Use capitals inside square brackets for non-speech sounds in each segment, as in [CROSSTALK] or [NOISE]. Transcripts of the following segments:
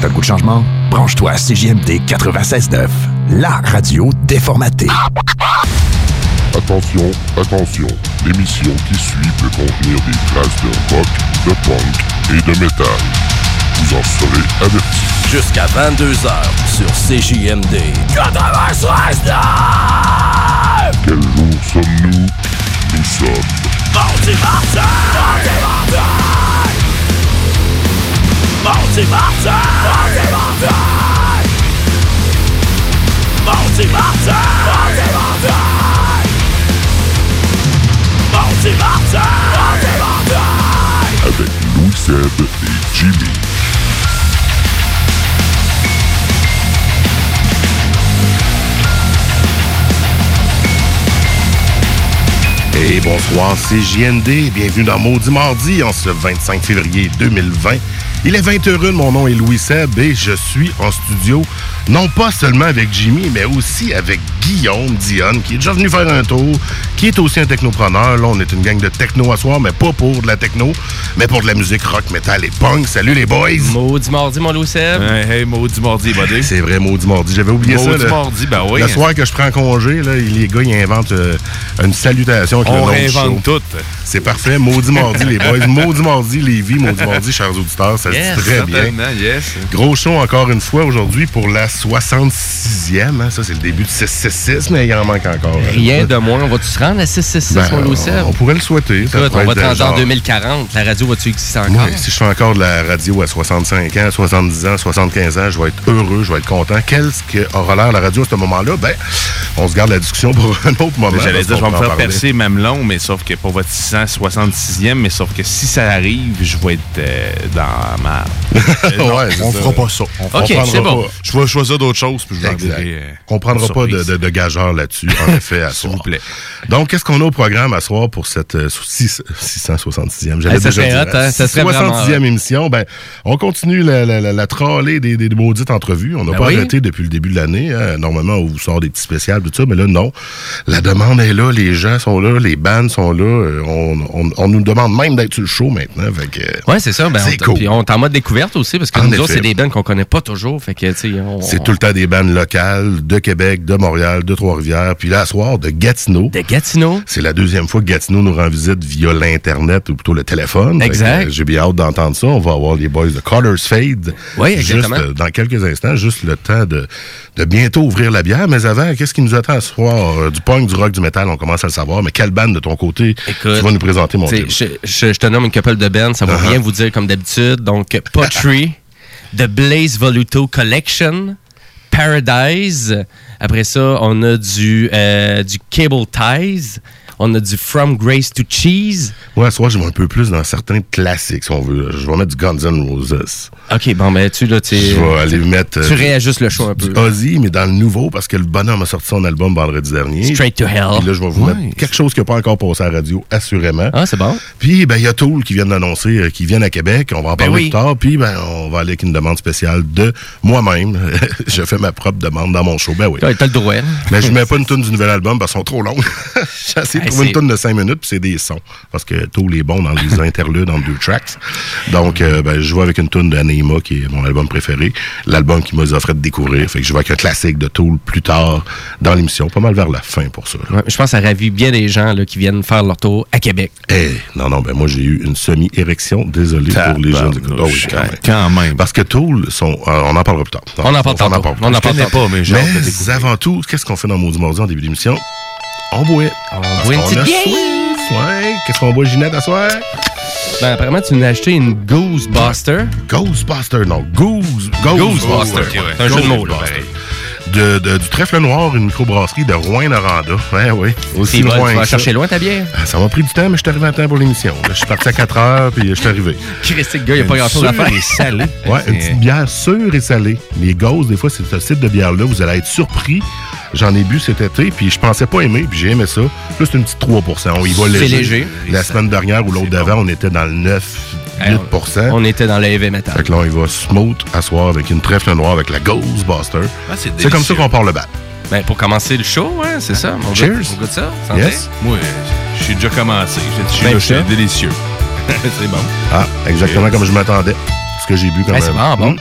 T'as le goût de changement? Branche-toi à CJMD 96.9, la radio déformatée. Attention, attention, l'émission qui suit peut contenir des traces de rock, de punk et de métal. Vous en serez avertis. Jusqu'à 22h sur CJMD 96.9! Quel jour sommes-nous? Nous sommes Mardi, mardi! Mardi, mardi! Mardi, mardi! Mardi, mardi! Mardi, mardi! Mardi, mardi! Mardi, mardi! Mardi, mardi! avec Louis Seb et Jimmy. Et bonsoir, c'est JND. Bienvenue dans Maudit Mardi en ce 25 février 2020. Il est 20h01, mon nom est Louis Seb et je suis en studio, non pas seulement avec Jimmy, mais aussi avec Guillaume Dionne, qui est déjà venu faire un tour, qui est aussi un technopreneur. Là, on est une gang de techno à soir, mais pas pour de la techno, mais pour de la musique rock, metal et punk. Salut les boys! Maudit mardi, mon Seb. Hey, hey, maudit mardi, buddy. C'est vrai, maudit mardi. J'avais oublié ça. Maudit mardi, ben oui. Le soir que je prends congé, là, les gars, ils inventent euh, une salutation avec On le nom tout. C'est parfait. Maudit mardi, les boys. [LAUGHS] Maudit mardi, les vies. Maudit mardi, chers auditeurs. Ça Yes, se dit très bien. yes. Gros show encore une fois aujourd'hui pour la 66e. hein. Ça, c'est le début de 666, mais il en manque encore. Rien de moins. On va-tu se rendre à 666, Ben, Seb? on pourrait le souhaiter. Ça on va être te rendre en genre- 2040. La radio va-tu exister encore? Ouais, si je fais encore de la radio à 65 ans, 70 ans, 75 ans, je vais être heureux, je vais être content. Qu'est-ce qu'aura l'air la radio à ce moment-là? Ben, on se garde la discussion pour un autre moment. J'allais dire, je vais me faire percer même long, mais sauf que pour votre 666e, mais sauf que si ça arrive, je vais être euh, dans ma. [LAUGHS] Euh, non, Ouais, on ça. fera pas ça. On Ok, c'est bon. pas. Je vais choisir d'autres choses, puis je euh, On prendra une pas de, de, de gageur là-dessus, en [LAUGHS] effet, à S'il soir. vous plaît. Donc, qu'est-ce qu'on a au programme à soir pour cette euh, six- 666e? J'allais Hey, ça déjà serait dire, hot, hein? Ça serait vraiment 60e émission. Ben, on continue la, la, la, la trolley des, des, des maudites entrevues. On n'a Ben pas oui. arrêté depuis le début de l'année. hein. Normalement, on vous sort des petits spéciales, tout ça, mais là, non. La demande est là, les gens sont là, les bands sont là. euh, On, on, on nous demande même d'être sur le show maintenant. Euh, Ouais, c'est ça. Ben, C'est on, cool. Puis on est en mode découverte aussi, parce que En nous effet. autres, c'est des bands qu'on connaît pas toujours. Fait que, tu sais, on. C'est tout le temps des bandes locales de Québec, de Montréal, de Trois-Rivières, puis là, à soir, de Gatineau. De Gatineau. C'est la deuxième fois que Gatineau nous rend visite via l'Internet ou plutôt le téléphone. Exact. Euh, J'ai bien hâte d'entendre ça. On va avoir les boys de Carter's Fade. Oui, Juste exactement. euh, dans quelques instants, juste le temps de, de bientôt ouvrir la bière. Mais avant, qu'est-ce qui nous attend ce soir? Euh, Du punk, du rock, du métal, on commence à le savoir. Mais quelle bande de ton côté Écoute, tu vas nous présenter, mon Je, je- je te nomme une couple de bands, ça va Uh-huh. rien vous dire comme d'habitude. Donc, Pottery, The Blaze Voluto Collection, Paradise. Après ça, on a du, euh, Cable Ties. On a du From Grace to Cheese. Ouais, ce soir, je vais un peu plus dans certains classiques, si on veut. Je vais mettre du Guns N' Roses. OK, bon, ben, tu, là, tu Je vais aller mettre... tu euh, réajustes le show un peu. Ozzy, mais dans le nouveau, parce que le bonhomme a sorti son album vendredi dernier. Straight to Hell. Puis là, je vais vous Ouais. mettre quelque chose qui n'a pas encore passé à la radio, assurément. Ah, c'est bon. Puis, ben, il y a Tool qui vient d'annoncer euh, qu'ils viennent à Québec. On va en Ben parler oui. plus tard. Puis, ben, on va aller avec une demande spéciale de moi-même. [LAUGHS] je fais ma propre demande dans mon show. Ben oui. Ouais, T'as le droit. Mais je mets pas une tune du nouvel album parce qu'elles sont trop longues. J'ai essayé trouver une c'est- tune de 5 minutes, puis c'est des sons. Parce que Tool est bon dans les [LAUGHS] interludes entre deux tracks. Donc, euh, ben, je vais avec une tune d'Anima, qui est mon album préféré. L'album qui m'a offert de découvrir. Fait que je vais avec un classique de Tool plus tard dans l'émission. Pas mal vers la fin pour ça. Ouais, je pense que ça ravit bien des gens là, qui viennent faire leur tour à Québec. Eh, non, non, ben moi j'ai eu une semi-érection. Désolé pour les gens. Oh oui, quand même. Quand même. Parce que Tool sont. euh, on en parlera plus tard. On en parle tantôt. plus tard. On en parle pas, mais Mais avant tout, qu'est-ce qu'on fait dans Maudit Mardi en début d'émission? On boit. On Parce boit une petite Ouais. Qu'est-ce qu'on boit, Ginette, à soir? Ben, apparemment, tu nous as acheté une Ghostbuster. Ghostbuster, non. Goose. Goose Ghostbuster. Ouais, ouais. C'est un jeu de mots, là. De, de- du trèfle noir, une microbrasserie de Rouen-Noranda. Ouais, oui. Aussi bon, loin tu vas chercher loin ta bière? Ah, Ça m'a pris du temps, mais je suis arrivé à temps pour l'émission. Je suis parti à 4 heures, puis je suis arrivé. [LAUGHS] Christique, gars, il n'y a pas grand-chose à faire. et salée. Ouais, une petite bière sûre et salée. Les gosses, des fois, c'est ce type de bière-là. Vous allez être surpris. J'en ai bu cet été, puis je pensais pas aimer, puis j'ai aimé ça. C'est une petite 3 On y va C'est léger. léger. La semaine dernière ou l'autre d'avant, on était dans le 9, 8 On était dans le heavy metal. Fait que là, on y va smooth à soir avec une trèfle noire avec la Ghostbuster. Ah, c'est C'est comme ça qu'on part le bat. Ben, pour commencer le show, hein, c'est ça. On Cheers. goûte- On goûte ça. Santé? Yes. Moi, je suis déjà commencé. Je suis Ben, là, c'est délicieux. [LAUGHS] c'est bon. Ah, exactement Cheers. comme je m'attendais. Ce que j'ai bu comme Ben, c'est euh, vraiment bon. hum,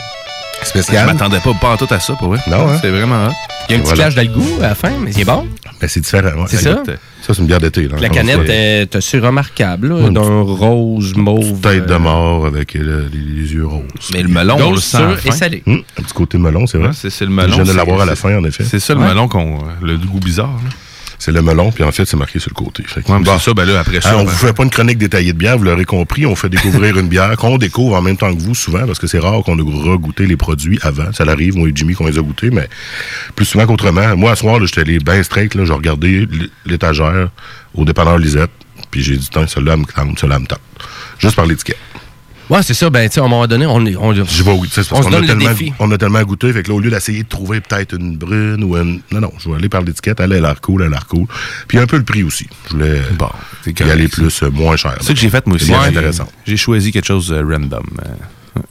Je Spécial. m'attendais pas, pas en tout à ça, pour vrai. Non, hein? C'est vraiment hot. Il y a un petit Voilà. clash à la fin, mais c'est bon. Ben, c'est différent. ouais. C'est ça? Euh, Ça, c'est une bière d'été. là. La canette ça. est assez remarquable, là, Ouais, d'un rose mauve. Tête de euh, mort avec euh, les, les yeux roses. Mais le melon, on le sent. et fin. salée. Hum, un petit côté melon, c'est vrai. Ouais, c'est c'est le Je viens de l'avoir à la fin, en effet. C'est ça le Ouais. melon qu'on. Le goût bizarre. là. C'est le melon, puis en fait, c'est marqué sur le côté. Fait que- Ouais, Bon. ça, ben là, après ça. Hein, on ben- vous fait pas une chronique détaillée de bière, vous l'aurez compris. On fait découvrir une bière qu'on découvre en même temps que vous, souvent, parce que c'est rare qu'on ait regoûté les produits avant. Ça l'arrive, moi et Jimmy, qu'on les a goûtés, mais plus souvent qu'autrement. Moi, à ce soir, là, j'étais allé bien straight, là, j'ai regardé l'étagère au dépanneur Lisette, puis j'ai dit, tiens, celle-là elle me tente, celle-là elle me tente. Juste par l'étiquette. Ouais, c'est ça. Ben, tu sais, à un moment donné, on, est- on, Je vais On se qu'on a donne le tellement, défi. on a tellement goûté, fait que là, au lieu d'essayer de trouver peut-être une brune ou une. Non, non, je vais aller par l'étiquette, elle, a l'air cool, elle a l'air cool. Puis un peu le prix aussi. Je voulais Bon, y aller plus, euh, moins cher. C'est ça que j'ai fait, moi aussi. Intéressant. J'ai choisi quelque chose de random. euh,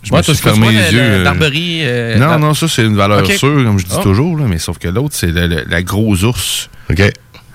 Je Ouais, me suis fermé les le- yeux. euh, Barberie. euh, Non, ah, non, ça, c'est une valeur sûre, comme je dis Oh. toujours, là, mais sauf que l'autre, c'est la, la- la grosse ours. OK.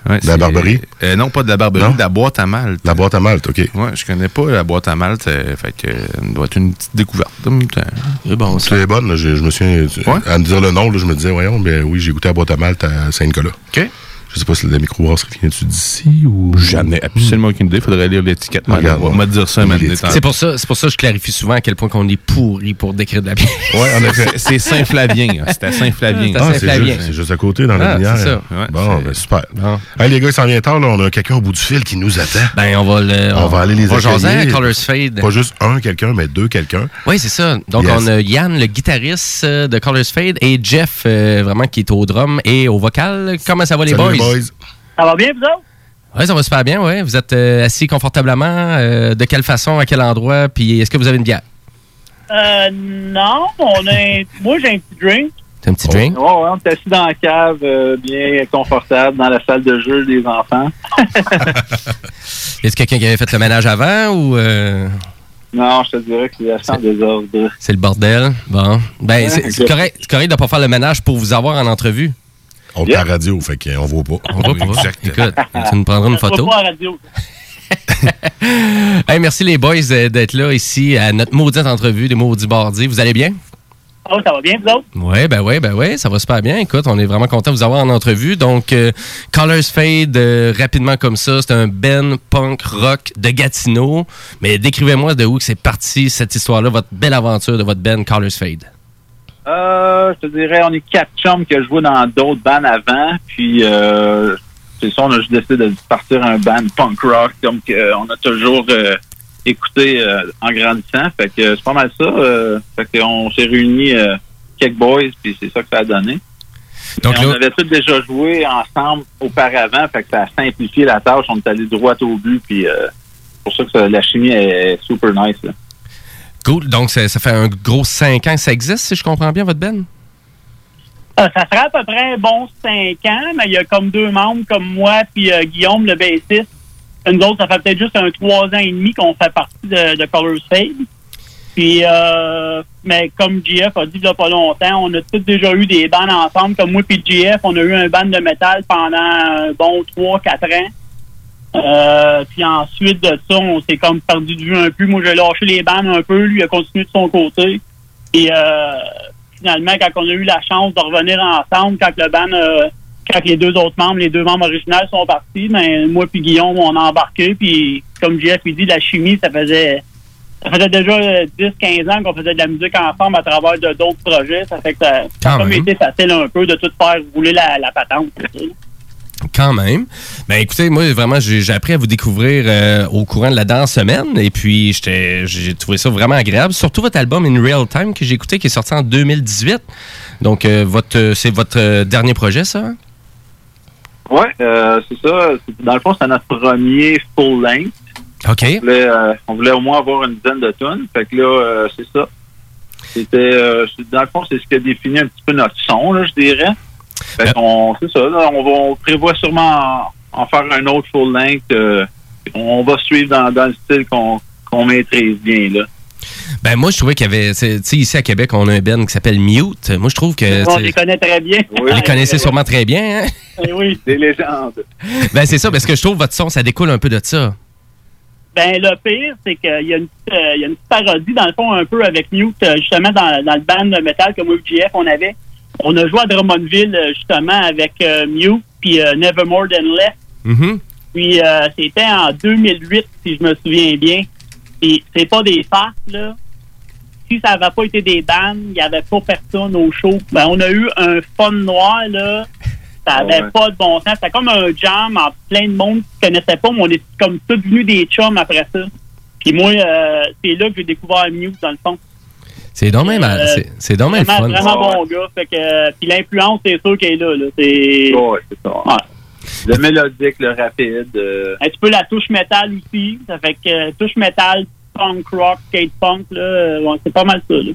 Ouais, De la Barberie? Euh, non, pas de la Barberie, Non? de la boîte à malte. La boîte à malte, OK. Ouais, je connais pas la boîte à malte, euh, fait que euh, ça doit être une petite découverte. T'as- C'est bon, ça. C'est bonne, là, je, je me souviens. À me dire le nom, là, je me disais, voyons, ben oui, j'ai goûté la boîte à malte à Saint-Nicolas. OK. Je sais pas si la microbrasserie vient-tu d'ici ou. Jamais, absolument aucune idée. Faudrait lire l'étiquette. Regarde, On va dire ça. L'étiquette. C'est pour ça, c'est pour ça que je clarifie souvent à quel point qu'on est pourri pour décrire de la bière. Ouais, en effet. C'est- Saint-Flavien. hein. C'est à Saint-Flavien. Ah, Ah, c'est juste, c'est juste à côté dans la Ah, lumière. c'est ça. Ouais, bon, ben super. Bon. Hey, les gars, il s'en vient tard, là. On a quelqu'un au bout du fil qui nous attend. Ben, on va le. On va aller les On va jaser à accueillir. Colors Fade. Pas juste un quelqu'un, mais deux quelqu'un. Oui, c'est ça. Donc, Yes. on a Yann, le guitariste euh, de Colors Fade, et Jeff, euh, vraiment, qui est au drum et au vocal. Comment ça va, les Salut, boys? Boys. Ça va bien, vous autres? Oui, ça va super bien, oui. Vous êtes euh, assis confortablement. euh, de quelle façon, à quel endroit? Puis, est-ce que vous avez une bière? Euh, non, on a un- [LAUGHS] moi j'ai un petit drink. C'est un petit drink? Ouais, ouais, on est assis dans la cave, euh, bien confortable, dans la salle de jeu des enfants. [LAUGHS] Est-ce quelqu'un qui avait fait le ménage avant ou euh, Non, je te dirais que c'est assez en désordre. c'est le bordel? Bon. Ben, c'est correct, c'est correct de ne pas faire le ménage pour vous avoir en entrevue. On est à radio, fait qu'on voit pas. On va pas. Exact. Écoute, tu nous prendras une photo. pas à radio. [LAUGHS] Hey, merci les boys euh, d'être là ici à notre maudite entrevue des maudits bardis. Vous allez bien? Oh, ça va bien, vous autres? Oui, ben oui, ben oui, ça va super bien. Écoute, on est vraiment content de vous avoir en entrevue. Donc, euh, Colors Fade, euh, rapidement comme ça, c'est un Ben punk rock de Gatineau. Mais décrivez-moi de où c'est parti cette histoire-là, votre belle aventure de votre Ben Colors Fade. Euh, je te dirais, on est quatre chums que je vois dans d'autres bands avant. Puis, euh, c'est ça, on a juste décidé de partir un band punk rock, comme que on a toujours euh, écouté euh, en grandissant. Fait que c'est pas mal ça. Euh, fait qu'on s'est réunis euh, quelques boys, puis c'est ça que ça a donné. Donc on avait tous déjà joué ensemble auparavant, fait que ça a simplifié la tâche. On est allé droit au but, puis euh, c'est pour ça que ça- la chimie est super nice. Là. Cool. Donc, ça, fait un gros 5 ans que ça existe, si je comprends bien, votre Ben? Euh, ça sera à peu près un bon cinq ans, mais il y a comme deux membres comme moi puis euh, Guillaume, le bassiste. Nous autres, ça fait peut-être juste un trois ans et demi qu'on fait partie de, de Colors Fade. Puis, euh, mais comme JF a dit il y a pas longtemps, on a tous déjà eu des bandes ensemble. Comme moi puis JF, on a eu un band de métal pendant un bon trois, quatre ans. Euh, puis ensuite de ça, on s'est comme perdu de vue un peu. Moi, j'ai lâché les bandes un peu. Lui, il a continué de son côté. Et euh, finalement, quand on a eu la chance de revenir ensemble, quand le band, euh, quand les deux autres membres, les deux membres originaux sont partis, ben, moi puis Guillaume, on a embarqué. Puis, comme il dit, la chimie, ça faisait ça faisait déjà euh, 10-15 ans qu'on faisait de la musique ensemble à travers de d'autres projets. Ça fait que ça, ça a été facile un peu de tout faire rouler la, la patente. Quand même. Ben écoutez, moi vraiment, j'ai appris à vous découvrir euh, au courant de la dernière semaine et puis j'ai trouvé ça vraiment agréable. Surtout votre album In Real Time que j'ai écouté qui est sorti en 2018. Donc euh, votre c'est votre euh, dernier projet ça? Ouais, euh, c'est ça. Dans le fond, c'est notre premier full length. OK. On voulait, on voulait au moins avoir une dizaine de tonnes. Fait que là, c'est ça. C'était, euh, dans le fond, c'est ce qui a défini un petit peu notre son, là, je dirais. Fait qu'on, c'est ça. Là, on, va, on prévoit sûrement en, en faire un autre full length. euh, on va suivre dans, dans le style qu'on maîtrise bien, là. Ben moi je trouvais qu'il y avait tu sais ici à Québec on a un band qui s'appelle Mute. Moi je trouve que On les connaît très bien. vous les connaissez sûrement très bien. Hein? Eh oui. [LAUGHS] Des légendes. Ben c'est ça parce que je trouve votre son ça découle un peu de ça. Ben, le pire, c'est qu'il y, a une petite, euh, il y a une petite parodie, dans le fond, un peu avec Mute, euh, justement, dans, dans le band de métal que moi, GF, on avait. On a joué à Drummondville, euh, justement, avec euh, Mute, puis euh, Nevermore Than Less. Mhm. Puis, euh, c'était en 2008, si je me souviens bien. Puis, c'est pas des farces, là. Si ça n'avait pas été des bandes, il n'y avait pas personne au show. Ben, on a eu un fun noir, là. Ça avait Ouais. pas de bon sens. C'était comme un jam en plein de monde qui ne connaissait pas, mais on est comme tous devenus des chums après ça. Puis moi, euh, c'est là que j'ai découvert Mute, dans le fond. C'est donc même Euh, c'est- c'est donc même Vraiment, fun. vraiment bon gars. Fait que, euh, puis l'influence, c'est sûr qu'elle est là. là. C'est Ouais, c'est ça. Le mélodique, le rapide. euh, un petit peu la touche métal aussi. Ça fait que euh, touche métal, punk rock, skate punk, là, euh, ouais, c'est pas mal ça. Là.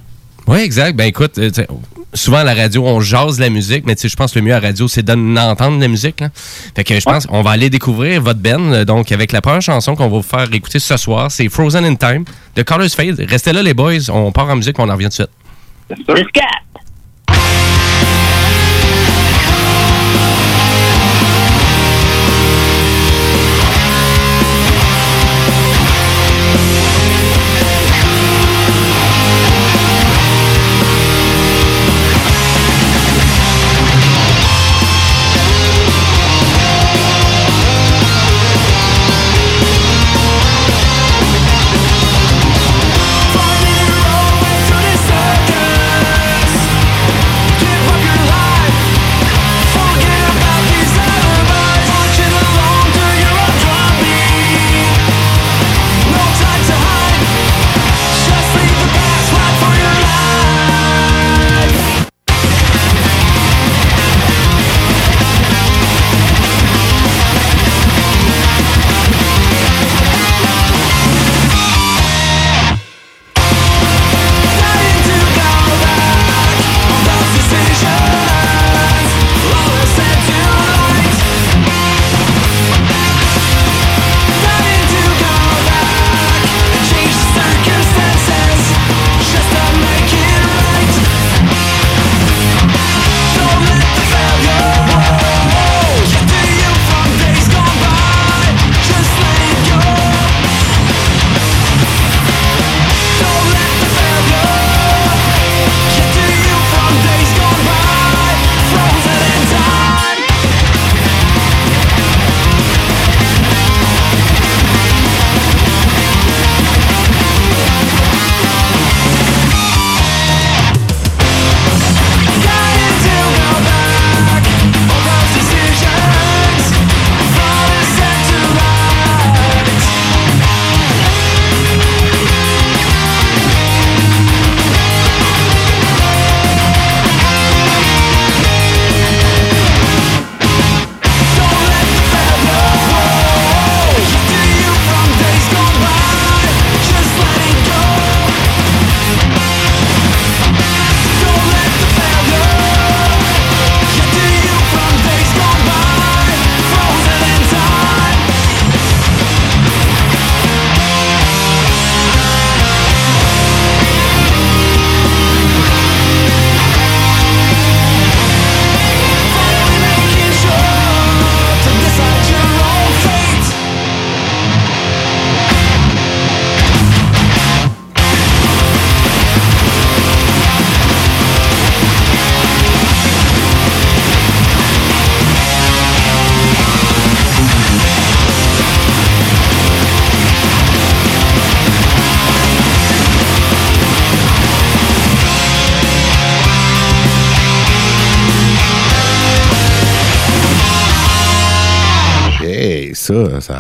Oui, exact. Ben écoute, euh, tu sais, souvent à la radio, on jase la musique, mais tu sais, je pense que le mieux à la radio, c'est d'entendre la musique. Là. Fait que je pense qu'on va aller découvrir votre euh, Donc, avec la première chanson qu'on va vous faire écouter ce soir, c'est Frozen in Time de Carlos Fade. Restez là, les boys. On part en musique, on en revient tout de suite. Jusqu'à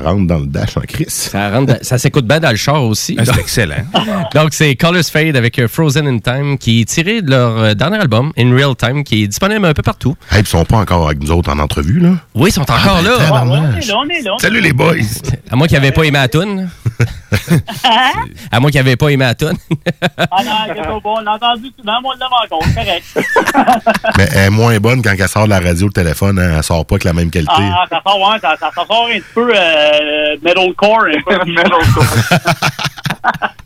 ça, rentre dans le dash en crise. Ça, rentre ça s'écoute bien dans le char aussi. Ah, c'est excellent. [LAUGHS] Donc, c'est Colors Fade avec euh, Frozen in Time, qui est tiré de leur euh, dernier album, In Real Time, qui est disponible un peu partout. Hey, ils sont pas encore avec nous autres en entrevue, là? Oui, ils sont encore Ah, ben, là. On est là, on est là. Salut les boys! À moi qui n'avais pas aimé la toune. à moi qui n'avais pas aimé la toune. Ah non, c'est pas bon. On l'a entendu souvent, moi, on l'a rencontré, correct. [LAUGHS] Mais elle est moins bonne quand elle sort de la radio, le téléphone, hein, elle sort pas avec la même qualité. Ah, ça sort, ouais, ça, ça, ça sort un petit peu euh, metalcore, un peu. [LAUGHS]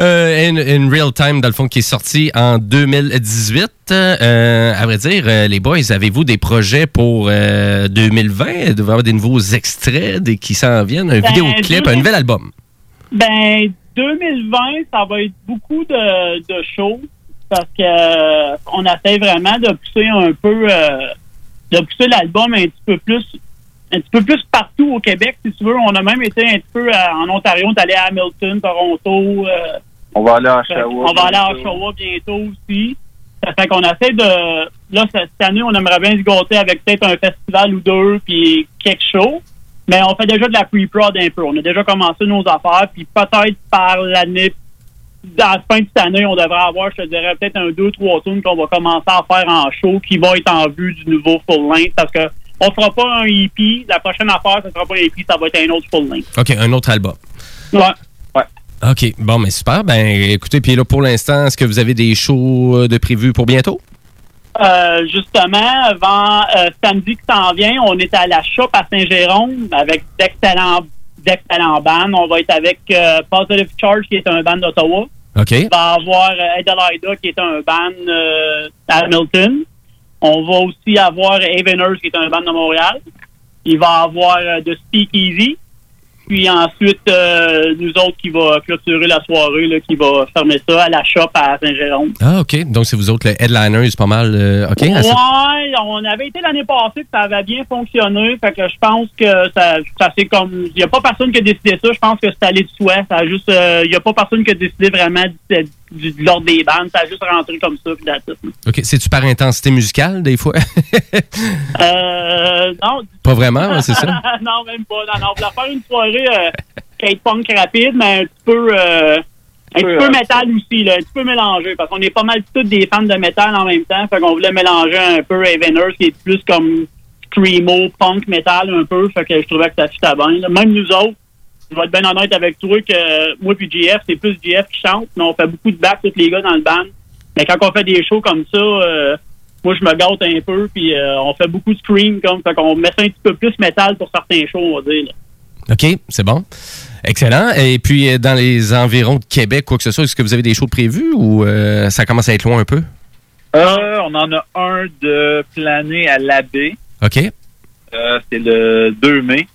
Euh, in, In Real Time, dans le fond, qui est sorti en 2018. Euh, à vrai dire, euh, les boys, avez-vous des projets pour euh, 2020? Vous devez avoir des nouveaux extraits des, qui s'en viennent, un Ben, vidéoclip, un 2000. nouvel album. Ben, 2020, ça va être beaucoup de, de shows parce que euh, on essaie vraiment de pousser un peu, euh, de pousser l'album un petit peu plus, un petit peu plus partout au Québec, si tu veux. On a même été un petit peu euh, en Ontario, on est allé à Hamilton, Toronto. euh, On va aller à Oshawa. on va aller à. Oshawa bientôt aussi. Ça fait qu'on essaie de. Là, cette année, on aimerait bien se gâter avec peut-être un festival ou deux, puis quelque chose. Mais on fait déjà de la pre-prod un peu. On a déjà commencé nos affaires, puis peut-être par l'année. À la fin de cette année, on devrait avoir, je te dirais, peut-être un deux, trois tunes qu'on va commencer à faire en show qui vont être en vue du nouveau full length parce que on fera pas un EP. La prochaine affaire, ce sera pas un EP, ça va être un autre full length. OK, un autre album. Ouais. OK, bon, mais super. Ben, écoutez, puis là, pour l'instant, est-ce que vous avez des shows euh, de prévus pour bientôt? Euh, justement, avant euh, samedi qui s'en vient, on est à la Shop à Saint-Jérôme avec d'excellents d'excellents bands. On va être avec euh, Positive Charge, qui est un band d'Ottawa. OK. On va avoir Adelaida, qui est un band à Hamilton. On va aussi avoir Aveners, qui est un band de Montréal. Il va avoir euh, The Speakeasy. Puis ensuite, euh, nous autres qui va clôturer la soirée, là, qui va fermer ça à la Shop à Saint-Jérôme. Ah, OK. Donc, c'est vous autres, le headliners, pas mal. euh, OK. ce- Ouais, on avait été l'année passée que ça avait bien fonctionné. Fait que je pense que ça, ça c'est comme. Il n'y a pas personne qui a décidé ça. Je pense que c'est allé de. Ça a juste. Il n'y a pas personne qui a décidé vraiment du, de l'ordre des bandes. Ça a juste rentré comme ça. Puis it. OK. C'est-tu par intensité musicale, des fois? [LAUGHS] Euh, non. pas vraiment, c'est ça? [LAUGHS] non, même pas. Non, non, on voulait faire une soirée euh, skate punk rapide, mais un petit peu. euh, un petit peu, métal aussi, là, un petit peu mélangé, parce qu'on est pas mal tous des fans de métal en même temps, fait qu'on voulait mélanger un peu Eveners, qui est plus comme screamo, punk, métal un peu, fait que je trouvais que ça fitait bien. là. Même nous autres, je vais être bien honnête avec toi que euh, moi puis GF, c'est plus GF qui chante, mais on fait beaucoup de back, tous les gars dans le band. Mais quand on fait des shows comme ça, euh, moi je me gâte un peu, puis euh, on fait beaucoup de scream, comme, fait qu'on met ça un petit peu plus métal pour certains shows, on va dire. là. OK, c'est bon. Excellent. Et puis, dans les environs de Québec, quoi que ce soit, est-ce que vous avez des shows prévus ou euh, ça commence à être loin un peu? Euh, on en a un de plané à l'abbé. OK. Euh, c'est le 2 mai.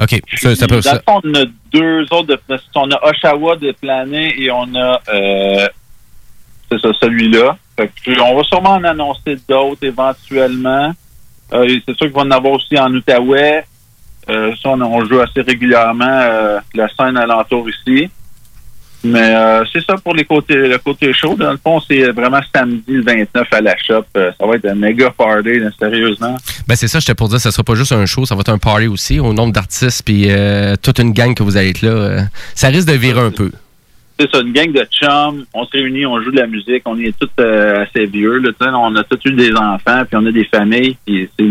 OK. Ça, ça peut, Dans ça- le fond, on a deux autres. De, on a Oshawa de plané et on a euh, c'est ça, celui-là. On va sûrement en annoncer d'autres éventuellement. Euh, c'est sûr qu'il va en avoir aussi en Outaouais. Euh, ça, on, on joue assez régulièrement euh, la scène alentour ici. Mais euh, c'est ça pour les côtés, le côté chaud. Dans le fond, c'est vraiment samedi le 29 à la shop. Euh, ça va être un méga party, là, sérieusement. Ben c'est ça, j'étais pour dire, ça sera pas juste un show, ça va être un party aussi, au nombre d'artistes, puis euh, toute une gang que vous allez être là. euh, ça risque de virer un peu. c'est ça, une gang de chums, on se réunit, on joue de la musique, on est tous assez vieux, là, on a tous eu des enfants, puis on a des familles, puis c'est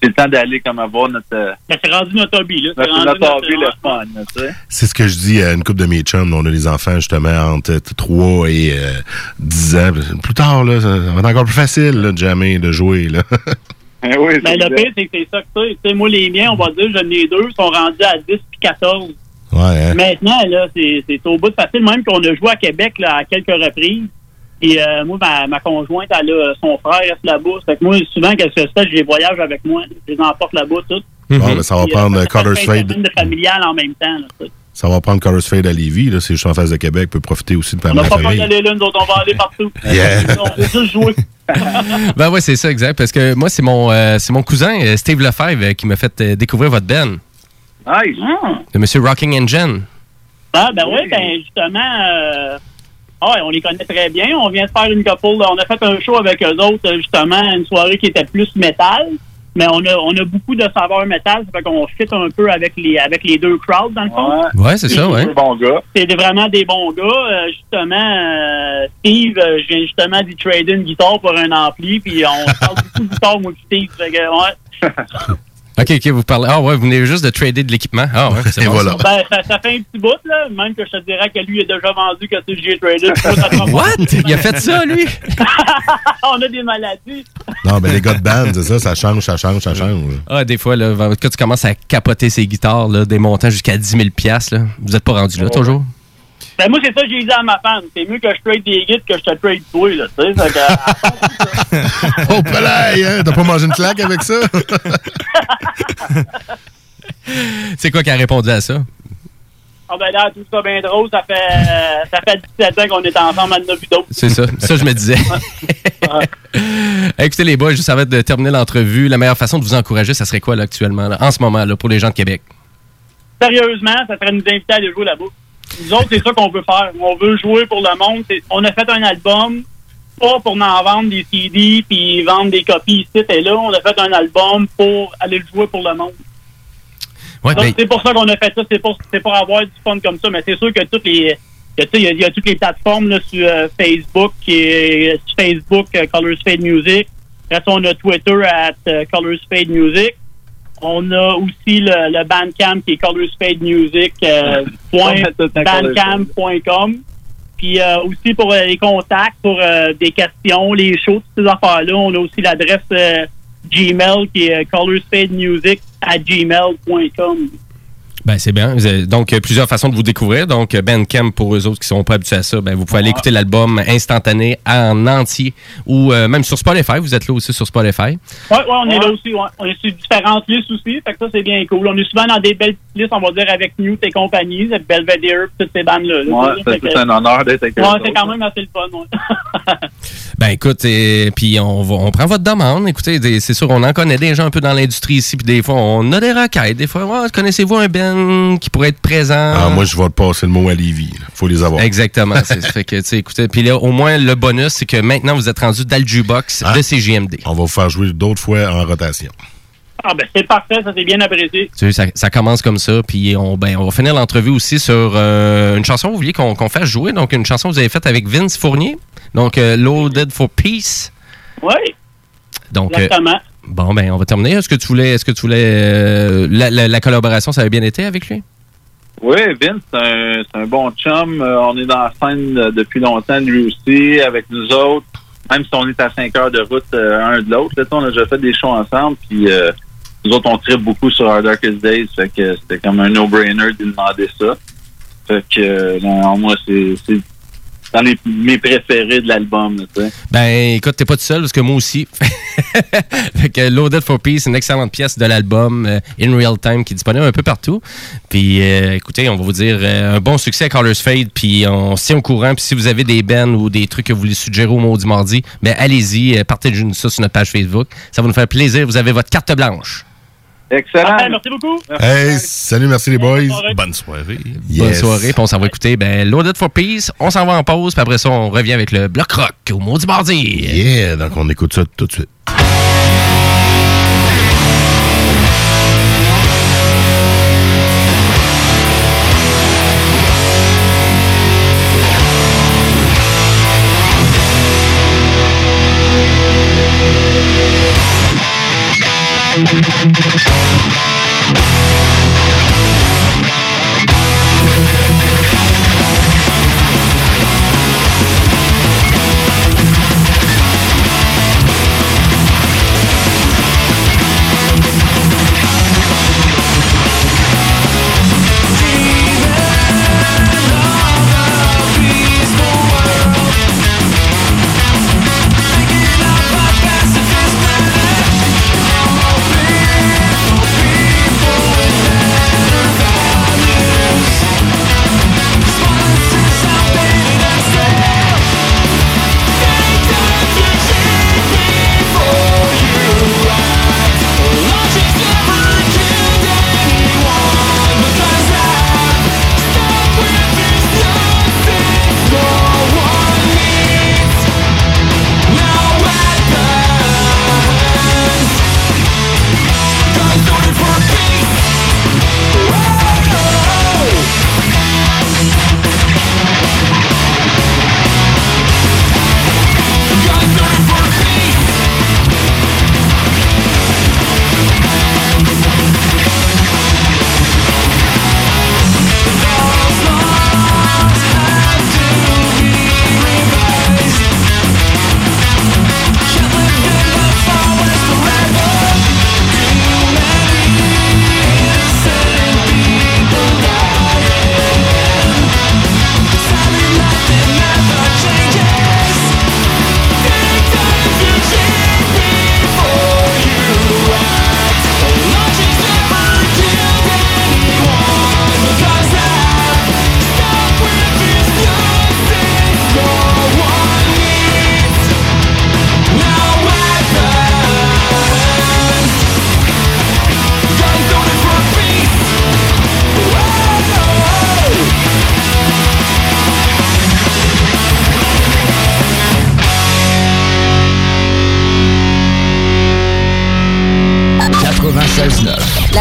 c'est le temps d'aller comme avoir notre, euh, Ben, c'est rendu notre hobby, là. C'est notre, rendu notre hobby, le fun, là, tu sais. C'est ce que je dis à une couple de mes chums. On a des enfants, justement, entre 3 et euh, 10 ans. Plus tard, là, ça va être encore plus facile là, de jammer, de jouer. Là. [LAUGHS] oui, Ben, le pire, c'est que c'est ça que c'est. Tu sais, moi, les miens, on va dire, j'en ai deux, sont rendus à 10 puis 14. Ouais, hein? Maintenant, là, c'est c'est au bout de facile. Même qu'on a joué à Québec là, à quelques reprises. Et euh, moi, ma, ma conjointe, elle a son frère reste là-bas. Fait que moi, souvent, qu'est-ce que je fais, je les voyage avec moi. Je les emporte là-bas, tout. Bon, ben, ça va prendre euh, euh, fait une Fade. semaine de familial en même temps. Là. Ça va prendre Carter's Fade à Lévis. Là, c'est juste en face de Québec. peut profiter aussi de on ma n'a pas là, nous autres, on va aller partout. [LAUGHS] Yeah. On veut juste jouer. [LAUGHS] Ben ouais, c'est ça, exact. Parce que moi, c'est mon, euh, c'est mon cousin, euh, Steve Lefebvre, euh, qui m'a fait euh, découvrir votre band, Nice. De Monsieur Rocking Engine. Ah, ben oui, ben justement, euh, ah ouais, on les connaît très bien. On vient de faire une couple. On a fait un show avec eux autres, justement, une soirée qui était plus métal. Mais on a, on a beaucoup de saveurs métal, ça fait qu'on fit un peu avec les, avec les deux crowds, dans le fond. Ouais, c'est ça, ouais. Bon gars. C'est vraiment des bons gars. Euh, justement, euh, Steve, euh, je viens justement d'y trader une guitare pour un ampli, puis on parle beaucoup de guitare, moi Steve. Fait que, ouais. [LAUGHS] OK, OK, vous parlez. Ah ouais, vous venez juste de trader de l'équipement. Ah ouais, c'est bon, voilà. Ben, ça, ça fait un petit bout, là. Même que je te dirais que lui est déjà vendu que c'est j'ai tradé. What? Il a fait ça, lui? [LAUGHS] on a des maladies. Non, mais les gars de band, c'est ça, ça change, ça change, ça change. Ah, des fois, là, quand tu commences à capoter ses guitares, là, des montants jusqu'à 10 000 piastres, là, vous êtes pas rendu là, toujours? Ben, moi, c'est ça que j'ai dit à ma femme. C'est mieux que je trade des guides que je te trade toi, là. Tu sais, fait que, [LAUGHS] Oh, palais, hein? T'as pas mangé une claque avec ça? [LAUGHS] C'est quoi qui a répondu à ça? Ah ben là, tout ça bien drôle, ça fait, euh, ça fait 17 ans qu'on est ensemble à notre d'autres. C'est ça. Ça, je me disais. [LAUGHS] Écoutez, les boys, juste avant de terminer l'entrevue, la meilleure façon de vous encourager, ça serait quoi, là, actuellement, là, en ce moment, là, pour les gens de Québec? Sérieusement, ça serait nous inviter à aller jouer là-bas. Nous autres, c'est ça qu'on veut faire. On veut jouer pour le monde. On a fait un album, pas pour en vendre des CD puis vendre des copies ici et là. On a fait un album pour aller le jouer pour le monde. Ouais, ben, c'est pour ça qu'on a fait ça. C'est pour, c'est pour avoir du fun comme ça. Mais c'est sûr que toutes les. que, tu sais, Il y, a- il y a toutes les plateformes là, sur euh, Facebook, est, sur Facebook, euh, Colors Fade Music. Après ça, on a Twitter at euh, Colors Fade Music. On a aussi le, le Bandcamp qui est Music. euh. [LAUGHS] Puis euh, aussi pour euh, les contacts, pour euh, des questions, les shows, toutes ces affaires-là, on a aussi l'adresse euh, Gmail qui est colorsfademusic at gmail.com. ben, c'est bien. Donc, plusieurs façons de vous découvrir. Donc, euh, Bandcamp, pour eux autres qui sont pas habitués à ça, ben, vous pouvez aller écouter l'album instantané en entier ou euh, même sur Spotify. Vous êtes là aussi sur Spotify. Ouais, ouais, on est là aussi. Ouais. On est sur différentes listes aussi. Fait que ça, c'est bien cool. On est souvent dans des belles listes, on va dire, avec Newt et compagnie, avec Belvedere, toutes ces bandes-là. Ouais, c'est que- un honneur d'être avec Ouais, c'est quand même assez le fun. Ouais. [LAUGHS] Ben écoute, et, puis on, va- on prend votre demande. Écoutez, c'est sûr, on en connaît des gens un peu dans l'industrie ici, puis des fois, on a des requêtes. Des fois, connaissez-vous un Ben qui pourrait être présent? Ah, moi, je vais passer le mot à Lévis. là. Faut les avoir. Exactement. [LAUGHS] fait que, tu sais, écoutez, puis là, au moins, le bonus, c'est que maintenant, vous êtes rendu dans le jukebox Ah. de CGMD. On va vous faire jouer d'autres fois en rotation. Ah, ben, c'est parfait. Ça, c'est bien apprécié. Tu sais, ça, ça commence comme ça, puis on, ben, on va finir l'entrevue aussi sur euh, une chanson, vous vouliez qu'on qu'on fasse jouer, donc une chanson que vous avez faite avec Vince Fournier, donc euh, Loaded for Peace. Oui, Donc, euh, exactement. Bon, ben, on va terminer. Est-ce que tu voulais, est-ce que tu voulais, euh, la, la- la collaboration, ça avait bien été avec lui? Oui, Vince, c'est un, bon chum. Euh, on est dans la scène euh, depuis longtemps, lui aussi, avec nous autres. Même si on est à 5 heures de route un de l'autre, on a déjà fait des shows ensemble. Puis nous autres, on tripe beaucoup sur Our Darkest Days. Fait que c'était comme un no-brainer de demander ça. Fait que non, moi, c'est c'est les, mes préférés de l'album. Ben, écoute, t'es pas tout seul, parce que moi aussi. [LAUGHS] fait que Loaded for Peace, une excellente pièce de l'album euh, In Real Time qui est disponible un peu partout. Puis, euh, écoutez, on va vous dire euh, un bon succès à Colors Fade, puis on se tient au courant. Puis si vous avez des bands ou des trucs que vous voulez suggérer au Maudit Mardi, ben allez-y, partagez-nous ça sur notre page Facebook. Ça va nous faire plaisir. Vous avez votre carte blanche. Excellent. Merci beaucoup. Hey, salut, merci les boys. Bonne soirée. Bonne soirée, puis on s'en va écouter ben, Loaded for Peace. On s'en va en pause, puis après ça, on revient avec le bloc rock au Maudit Mardi. Yeah, donc on écoute ça tout de suite. Thank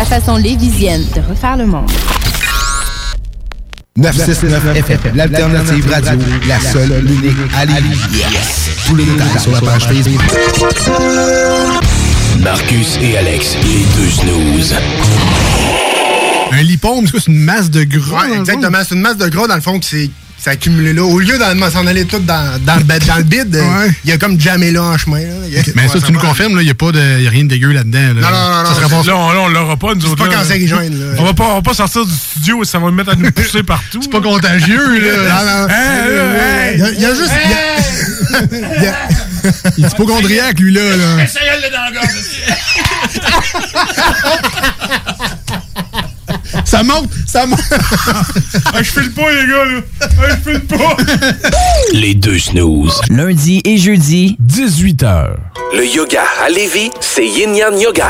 façon lévisienne de refaire le monde. 969 FM, l'alternative radio, la seule, l'unique à Lévis. Tous les détails sur la page Facebook. Marcus et Alex, les deux snooze. Un lipome, c'est quoi? C'est une masse de gras. Ouais, exactement. C'est une masse de gras, dans le fond, qui s'est s'est accumulé là. Au lieu d'en s'en aller tout dans, dans, le, bed- dans le bide, euh, il y a comme jamais là en chemin. là. Il y a- Mais ça, tu nous confirmes, il n'y a, pas de- y a rien de dégueu là-dedans. là. Non, non, non, Ça non, c'est- Là, on, l'aura pas, nous C'est autres. pas là. cancérigène, là. On va pas, on va pas sortir du studio et ça va me mettre à nous pousser partout. C'est pas contagieux, là. Non, non. Hey, hey, Il y a- il y a juste- il y a- il est hypochondriaque, lui, là. là. Essaye-le dans la [LAUGHS] Ça monte, ça monte. [LAUGHS] Ah, je file pas, les gars, là. Ah, je file pas. Les deux snooze. Lundi et jeudi, 18h. Le yoga à Lévis, c'est Yin Yang Yoga.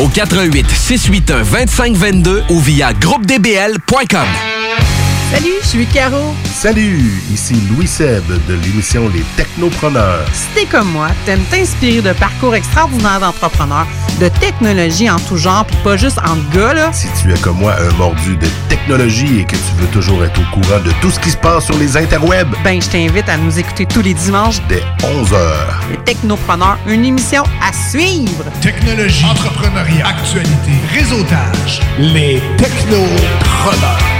au 88 681 2522 ou via groupedbl.com. Salut, je suis Caro. Salut, ici Louis Seb de l'émission Les Technopreneurs. Si t'es comme moi, t'aimes t'inspirer de parcours extraordinaires d'entrepreneurs, de technologie en tout genre, puis pas juste en gars, là. Si tu es comme moi un mordu de technologie et que tu veux toujours être au courant de tout ce qui se passe sur les interwebs, Ben, je t'invite à nous écouter tous les dimanches. dès 11h. Les Technopreneurs, une émission à suivre. Technologie, entrepreneuriat, actualité, réseautage. Les technopreneurs.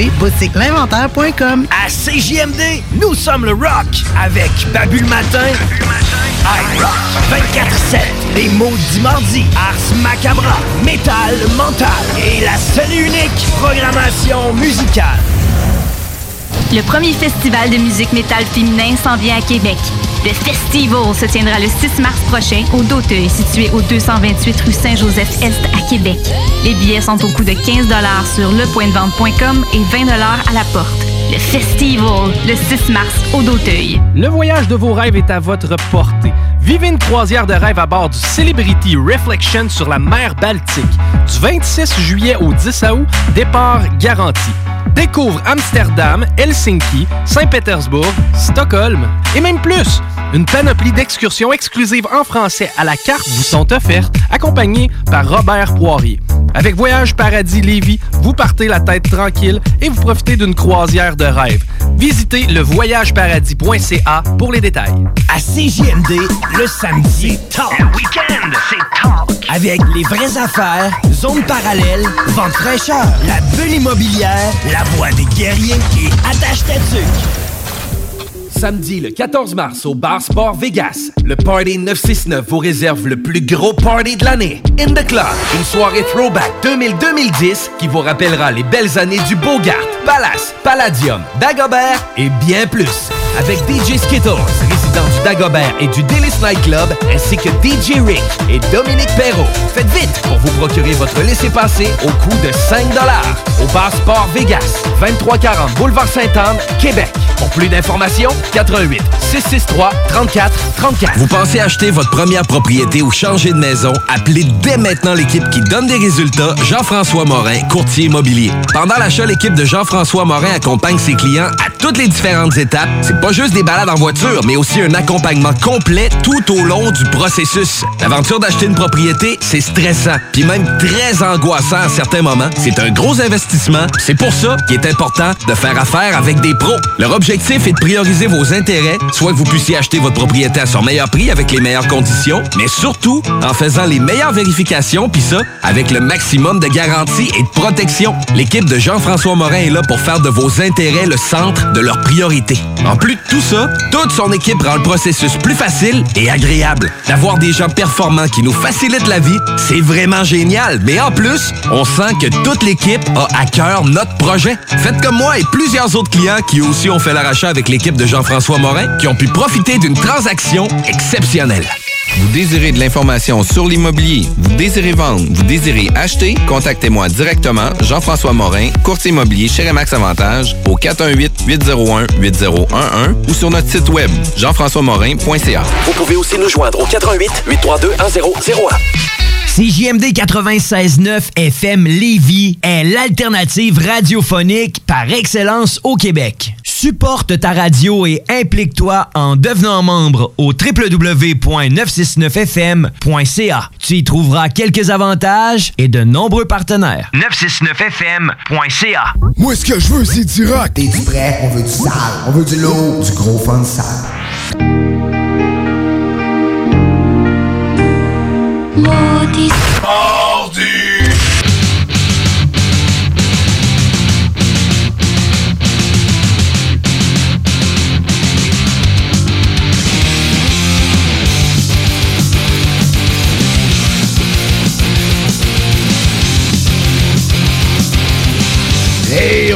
www.boutiquelinventaire.com. À CJMD, nous sommes le rock avec Babu le matin, iRock 24-7, les maudits mardis, Ars Macabra, Métal Mental et la seule et unique programmation musicale. Le premier festival de musique métal féminin s'en vient à Québec. Le Festival se tiendra le 6 mars prochain au Doteuil, situé au 228 rue Saint-Joseph-Est à Québec. Les billets sont au coût de 15 sur lepointdevente.com et 20 à la porte. Le Festival, le 6 mars au Doteuil. Le voyage de vos rêves est à votre portée. Vivez une croisière de rêve à bord du Celebrity Reflection sur la mer Baltique. Du 26 juillet au 10 août, départ garanti. Découvre Amsterdam, Helsinki, Saint-Pétersbourg, Stockholm et même plus. Une panoplie d'excursions exclusives en français à la carte vous sont offertes, accompagnées par Robert Poirier. Avec Voyage Paradis Lévis, vous partez la tête tranquille et vous profitez d'une croisière de rêve. Visitez levoyageparadis.ca pour les détails. À CJMD, le samedi, c'est talk. Le week-end, c'est talk. Avec les vraies affaires, zone parallèle, vente fraîcheur, la bulle immobilière, la voix des guerriers et attache ta Samedi le 14 mars au Bar Sport Vegas, le Party 969 vous réserve le plus gros party de l'année. In the Club, une soirée throwback 2000-2010 qui vous rappellera les belles années du Bogart, Palace, Palladium, Dagobert et bien plus. Avec DJ Skittles, résident du Dagobert et du Délice Night Club, ainsi que DJ Rick et Dominique Perrault. Faites vite pour vous procurer votre laissez-passer au coût de 5 au Bar Sport Vegas, 2340 Boulevard Sainte-Anne, Québec. Pour plus d'informations, 88 663 34 34. Vous pensez acheter votre première propriété ou changer de maison? Appelez dès maintenant l'équipe qui donne des résultats, Jean-François Morin, courtier immobilier. Pendant l'achat, l'équipe de Jean-François Morin accompagne ses clients à toutes les différentes étapes. C'est pas juste des balades en voiture, mais aussi un accompagnement complet tout au long du processus. L'aventure d'acheter une propriété, c'est stressant, puis même très angoissant à certains moments. C'est un gros investissement. C'est pour ça qu'il est important de faire affaire avec des pros. Leur objectif est de prioriser vos intérêts, soit que vous puissiez acheter votre propriété à son meilleur prix avec les meilleures conditions, mais surtout en faisant les meilleures vérifications, puis ça, avec le maximum de garantie et de protection. L'équipe de Jean-François Morin est là pour faire de vos intérêts le centre de leur priorité. En plus de tout ça, toute son équipe rend le processus plus facile et agréable. D'avoir des gens performants qui nous facilitent la vie, c'est vraiment génial. Mais en plus, on sent que toute l'équipe a à cœur notre projet. Faites comme moi et plusieurs autres clients qui aussi ont fait l'arrachat avec l'équipe de Jean-François Morin, qui ont pu profiter d'une transaction exceptionnelle. Vous désirez de l'information sur l'immobilier, vous désirez vendre, vous désirez acheter, contactez-moi directement, Jean-François Morin, courtier immobilier chez Remax Avantage, au 418-801-8011 ou sur notre site web, jean-françois-morin.ca. Vous pouvez aussi nous joindre au 88 832 1001. CJMD 96.9 FM Lévis est l'alternative radiophonique par excellence au Québec. Supporte ta radio et implique-toi en devenant membre au www.969fm.ca. Tu y trouveras quelques avantages et de nombreux partenaires. 969fm.ca. Moi, ce que je veux, c'est du rock. T'es du prêt? On veut du sale. On veut du lourd. Du gros fun sale.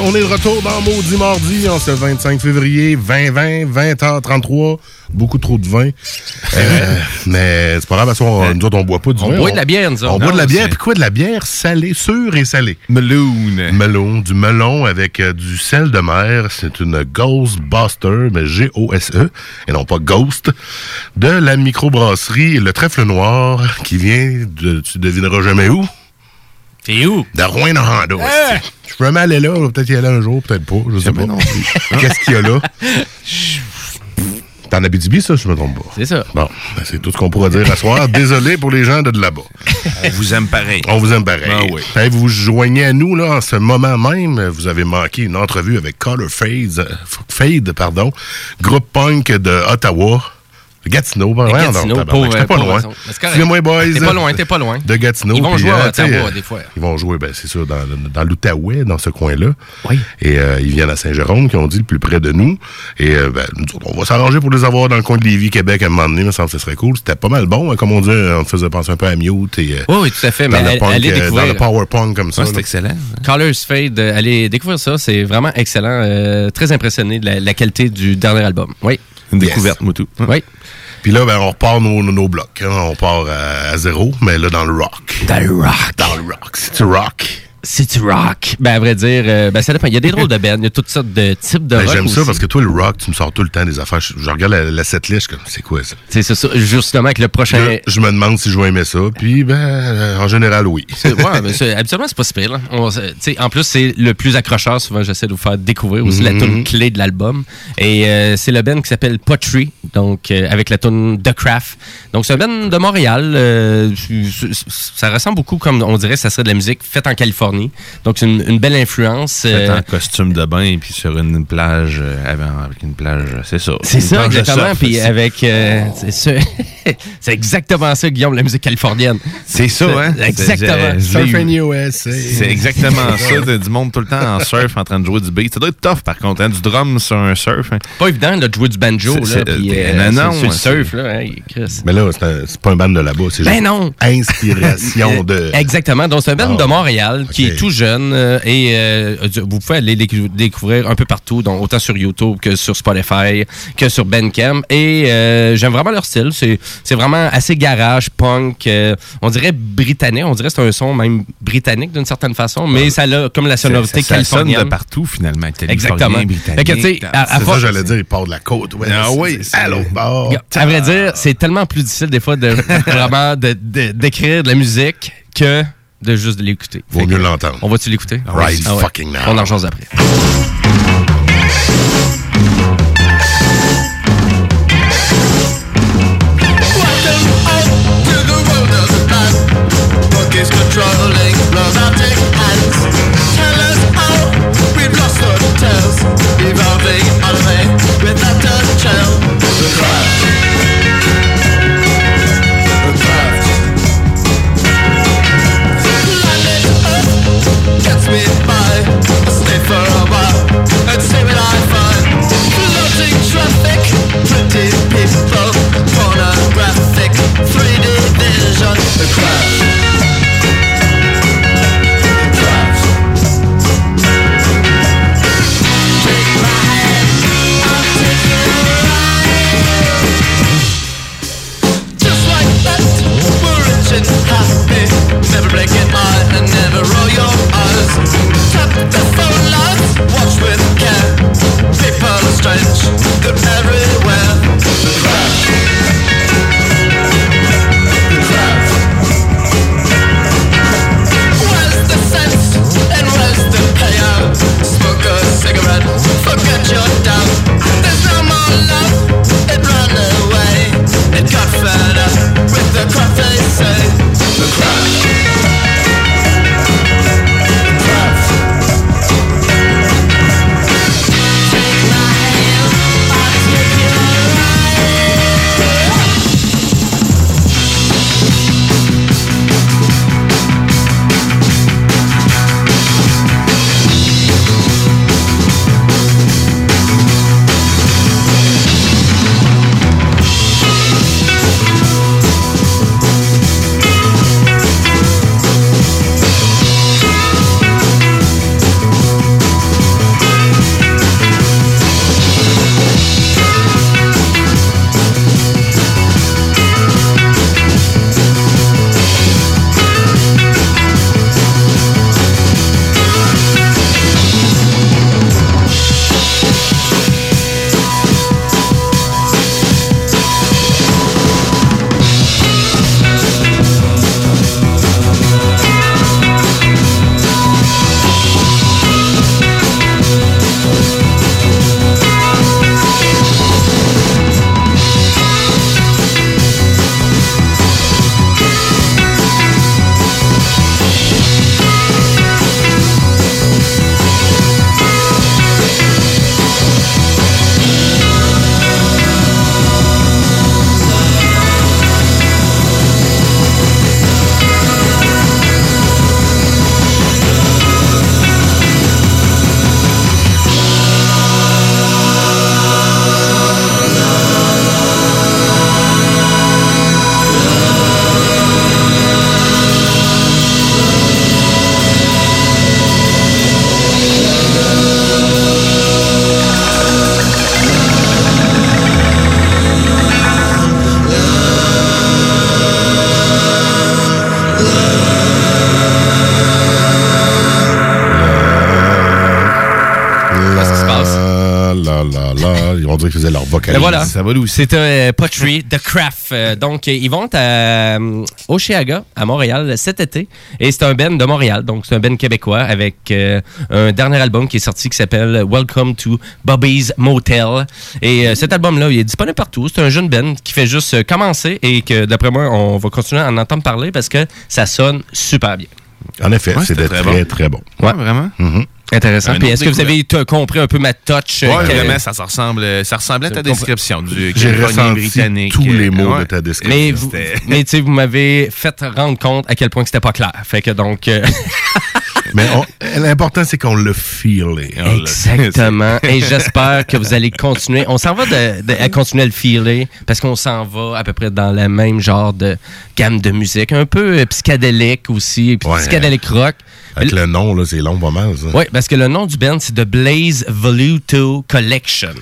On est de retour dans Maudit Mardi en ce 25 février, 2020, 20h33. Beaucoup trop de vin. Euh, [LAUGHS] mais c'est pas grave, parce qu'on nous autres, on boit pas du On vin. boit de la bière, nous autres. On boit de la bière, puis quoi, de la bière salée, sûre et salée? Melon. Melon, du melon avec euh, du sel de mer. C'est une Ghostbuster, mais G-O-S-E, et non pas Ghost, de la microbrasserie Le Trèfle Noir, qui vient de, tu devineras jamais où. C'est où? De Rouen-Noranda. Hein? Je peux même aller là, peut-être y aller un jour, peut-être pas, je sais pas. [LAUGHS] Qu'est-ce qu'il y a là? [LAUGHS] T'en Abitibi, ça, je me trompe pas? C'est ça. Bon, ben, c'est tout ce qu'on pourra dire à soir. Désolé pour les gens de là-bas. On vous aime pareil. On vous aime pareil. Ah oui. Hey, vous vous joignez à nous là, en ce moment même. Vous avez manqué une entrevue avec Color Fade, euh, Fade pardon, groupe punk de Ottawa. Gatineau, ben, voyons Gatineau, pauvre- j'étais pas pauvre loin. correct. Excusez-moi, boys. T'es pas loin, t'es pas loin. De Gatineau. Ils vont jouer à euh, Ottawa, euh, des fois. Ils vont jouer, ben, c'est ça, dans, dans l'Outaouais, dans ce coin-là. Et euh, ils viennent à Saint-Jérôme, qui ont dit le plus près de nous. Et euh, ben, nous autres, on va s'arranger pour les avoir dans le coin de Lévis, Québec, à un moment donné. Il me semble que ce serait cool. C'était pas mal bon, hein, comme on dit. On te faisait penser un peu à Mute. Et, euh, Oui, oui, tout à fait. dans Mais le punk, allez euh, découvrir. Dans le power punk comme ça. Ouais, c'est excellent. Colors Fade, euh, allez découvrir ça. C'est vraiment excellent. euh, très impressionné de la, la qualité du dernier album. Oui. Une découverte, Moutou. Oui. Puis là, ben, on repart nos, nos, nos blocs. hein. On part à, à zéro, mais là, dans le rock. Dans le rock. Dans le rock. C'est rock? C'est rock. Ben, à vrai dire, euh, ben, ça dépend. Il y a des drôles de bands. Il y a toutes sortes de types de Ben, rock. J'aime ça aussi. parce que toi, le rock, tu me sors tout le temps des affaires. Je, je regarde la, la setlist, comme, c'est quoi ça? C'est ça. Justement, avec le prochain. Là, je me demande si je vais aimer ça. Puis, ben, euh, en général, oui. C'est- ouais, mais habituellement, c'est pas si pire. là. On- en plus, c'est le plus accrocheur. Souvent, j'essaie de vous faire découvrir aussi la Mhm. tune clé de l'album. Et euh, c'est le band qui s'appelle Pottery, donc avec la tune The Craft. Donc, c'est un band de Montréal. ça ressemble beaucoup comme, on dirait, ça serait de la musique faite en Californie. Donc, c'est une, une belle influence. Fait euh, en costume de bain et puis sur une plage euh, avant- avec une plage, c'est ça. C'est ça, exactement. Puis avec. euh, c'est ça. [LAUGHS] c'est exactement ça, Guillaume, la musique californienne. C'est ça, hein? Exactement. Eu. US. C'est exactement [LAUGHS] ça, du monde tout le temps en surf en train de jouer du beat. Ça doit être tough par contre, hein, du drum sur un surf. hein. Pas évident là, de jouer du banjo. Là, euh, euh, non, non, sur, le c'est- surf. Là, Chris. Mais là, c'est pas un band de là-bas, c'est Ben juste non. inspiration [LAUGHS] de... Exactement. Donc, c'est un band Ah. de Montréal qui Est tout jeune euh, et euh, vous pouvez aller les découvrir un peu partout, donc autant sur YouTube que sur Spotify, que sur Bandcamp. Et euh, j'aime vraiment leur style. C'est c'est vraiment assez garage, punk. euh, on dirait britannique. On dirait que c'est un son même britannique d'une certaine façon, mais ça a comme la sonorité Ça- ça sonne californienne. de partout finalement. Exactement. C'est ça, force- j'allais dire, il part de la côte. Ouais, Ah oui, à l'autre bord. À vrai dire, c'est tellement plus difficile des fois de [LAUGHS] vraiment de- de- d'écrire de, la musique que de juste de l'écouter. Vaut Fait mieux l'entendre. On va-tu l'écouter? Right Ah ouais. fucking now. On en change après. Monkeys controlling robotic hands. Tell us how we've lost our tails. Evolving on a way without a shell. The. Crush Ça va C'est un euh, Pottery, The Craft. Euh, donc, euh, ils vont à euh, Oceaga, à Montréal, cet été. Et c'est un band de Montréal. Donc, c'est un band québécois avec euh, un dernier album qui est sorti qui s'appelle Welcome to Bobby's Motel. Et cet album-là, il est disponible partout. C'est un jeune band qui fait juste commencer et que, d'après moi, on va continuer à en entendre parler parce que ça sonne super bien. En effet, Ouais, c'était c'était très, très très, bon. bon. Ouais, vraiment? Intéressant. Un Puis est-ce que vous avez compris un peu ma touch? euh, que- vraiment, ça, se ressemble, ça ressemblait à ta description du J'ai californien ressenti britannique. tous les Euh, mots ouais. de ta description. Mais, vous, mais tu sais, vous m'avez [LAUGHS] fait rendre compte à quel point que c'était pas clair. Fait que donc. euh, [LAUGHS] Mais l'important, c'est qu'on. On l'a- Exactement. Et j'espère que vous allez continuer. On s'en va de, de- à continuer à le filer parce qu'on s'en va à peu près dans le même genre de gamme de musique, un peu euh, psychédélique aussi, Ouais. psychédélique rock. Avec le nom, là, c'est long pas mal, ça. Oui, parce que le nom du band, c'est The Blaze Voluto Collection.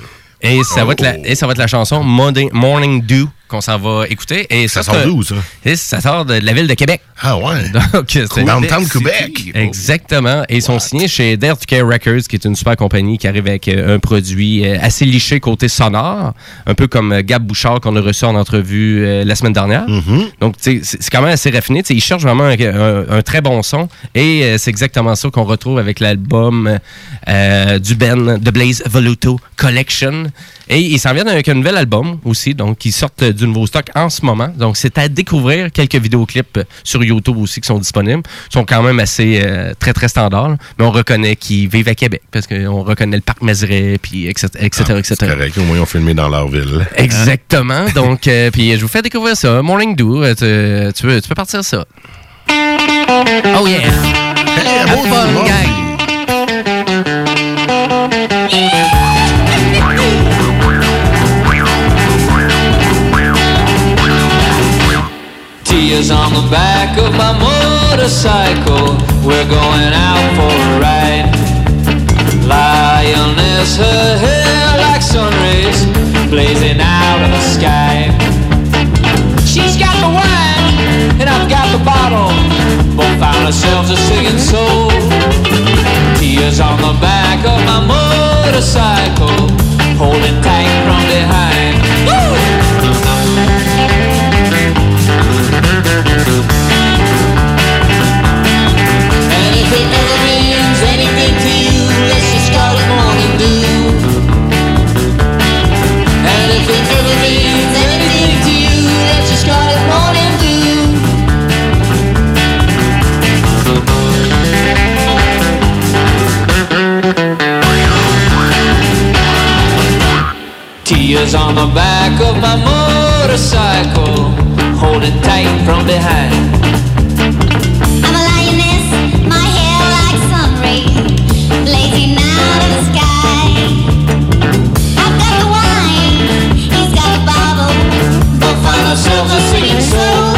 Et ça, va être la, Oh. et ça va être la chanson Morning, Morning Dew qu'on s'en va écouter. Et Ça ça, sort d'où, ça? ça sort de la ville de Québec. Ah ouais? [LAUGHS] Donc, c'est- Downtown Québec. Exactement. Et ils sont signés chez Dare to Care Records, qui est une super compagnie qui arrive avec euh, un produit euh, assez liché côté sonore, un peu comme euh, Gab Bouchard qu'on a reçu en entrevue la semaine dernière. Mm-hmm. Donc, c'est quand même assez raffiné. Tu sais, Ils cherchent vraiment un, un- un très bon son. Et c'est exactement ça qu'on retrouve avec l'album euh, du Ben The Blaze Voluto Collection. Et ils s'en viennent avec un nouvel album aussi, donc ils sortent du nouveau stock en ce moment. Donc c'est à découvrir quelques vidéoclips euh, sur YouTube aussi qui sont disponibles. Ils sont quand même assez euh, très très standards, là. mais on reconnaît qu'ils vivent à Québec parce qu'on reconnaît le parc Mézeray, puis etc. etc., Ah, etc. C'est correct, au moins, ils ont filmé dans leur ville. [LAUGHS] Exactement. Donc, euh, puis je vous fais découvrir ça. Morning Dew, tu, tu peux, tu peux partir ça. Oh yeah! Have fun, gang! On the back of my motorcycle. We're going out for a ride. Lioness, her hair like sun rays blazing out of the sky. She's got the wine and I've got the bottle. Both found ourselves a singing soul. Tears on the back of my motorcycle, holding tight from behind. Tears on the back of my motorcycle, holding tight from behind. I'm a lioness, my hair like sun rays, blazing out of the sky. I've got the wine, he's got the bottle. We'll find ourselves a singing soul.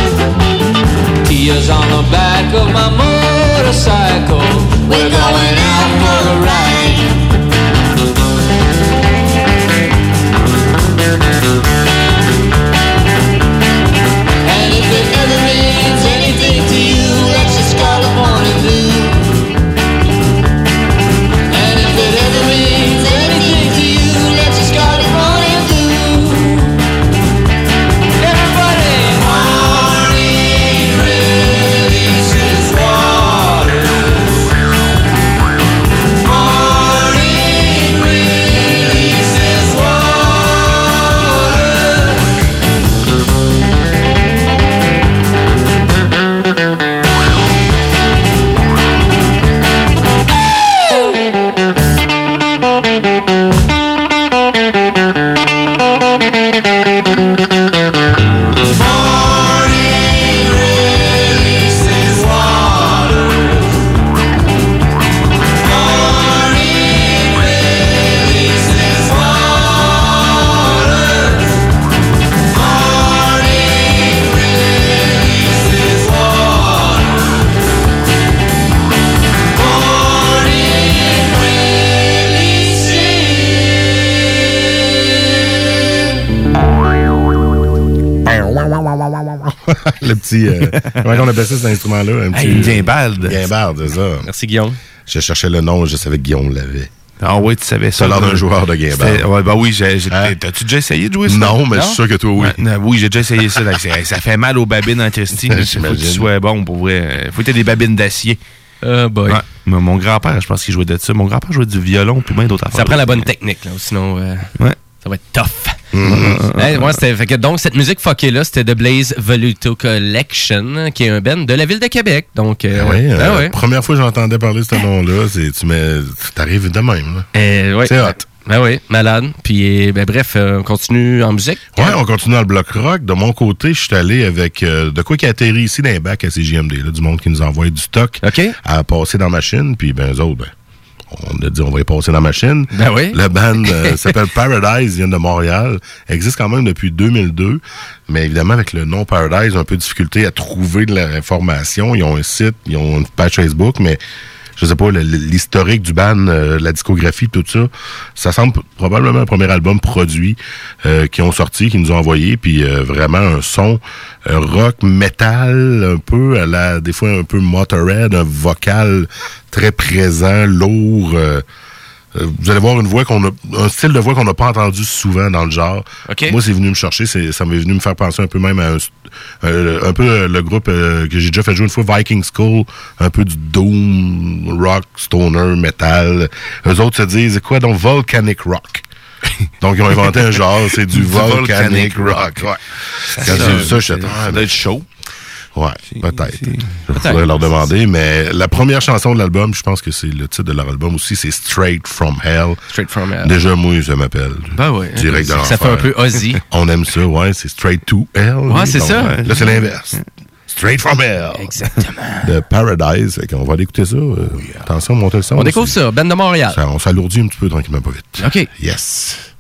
Tears on the back of my motorcycle. Petit. Euh, [LAUGHS] comment on appelle ça, cet instrument-là? Un Hey, une guimbarde. Guimbarde, c'est ça. Merci, Guillaume. Je cherchais le nom, je savais que Guillaume l'avait. Ah oui, tu savais ça. Ça l'air d'un joueur de guimbarde. C'était- Ouais, bah oui, j'ai- j'ai- t'as-tu déjà essayé de jouer ça? Non, mais je suis sûr que toi, oui. Oui, j'ai déjà essayé ça. donc ça fait mal aux babines en Christie. Il faut que tu sois bon pour vrai. Faut que tu des babines d'acier. Euh, boy. Ouais. Mais Mon grand-père, je pense qu'il jouait de ça. Mon grand-père jouait du violon puis bien d'autres affaires. Ça prend la bonne technique, là, sinon euh, Ouais. ça va être tough. Ouais, ouais, c'était- fait que donc, cette musique fuckée-là, c'était The Blaze Voluto Collection, qui est un band de la ville de Québec. Donc, euh, Oui, ouais. euh, Ah ouais. Première fois que j'entendais parler de ce nom-là, c'est tu mets, t'arrives de même. là. Euh, ouais. C'est hot. Ben oui, malade. Puis, ben, bref, euh, on continue en musique. Ouais, on continue dans le bloc rock. De mon côté, je suis allé avec euh, de quoi qui a atterri ici dans les bacs à CJMD, là, du monde qui nous envoie du stock à passer dans la machine. Puis ben eux autres, ben, on a dit on va y passer dans la machine. Ben oui. Le band euh, [LAUGHS] s'appelle Paradise, il vient de Montréal. Existe quand même depuis 2002. Mais évidemment, avec le nom Paradise, un peu de difficulté à trouver de l'information. Ils ont un site, ils ont une page Facebook, mais je sais pas, l'historique du band, euh, la discographie, tout ça, ça semble probablement un premier album produit euh, qui ont sorti, qui nous ont envoyé, puis euh, vraiment un son euh, rock metal, un peu à la, des fois un peu Motorhead, un vocal très présent, lourd. Euh, vous allez voir une voix qu'on a, un style de voix qu'on n'a pas entendu souvent dans le genre. Moi, c'est venu me chercher, c'est, ça m'est venu me faire penser un peu même à un, euh, un peu euh, le groupe euh, que j'ai déjà fait jouer une fois, Viking School, un peu du doom, rock, stoner, metal. Eux autres se disent quoi donc Volcanic Rock? [LAUGHS] Donc ils ont inventé un genre, c'est du, Du volcanic, volcanic rock. rock. Ouais. Ça Quand j'ai vu ça, ça doit être chaud. Ouais, peut-être. Il faudrait leur demander, mais la première chanson de l'album, je pense que c'est le titre de leur album aussi, c'est Straight From Hell. Straight From Hell. Déjà, moi, ça m'appelle. Ben ouais. Direct de Ça fait un peu Ozzy. [LAUGHS] On aime ça, ouais, c'est Straight to Hell. Ouais, c'est ça. Là, c'est l'inverse. Straight From Hell. Exactement. De Paradise. Qu'on va aller écouter ça. Euh, Attention, montez le son. On découvre ça, Ben de Montréal. Ça, on s'alourdit un petit peu tranquillement, pas vite. OK. Yes.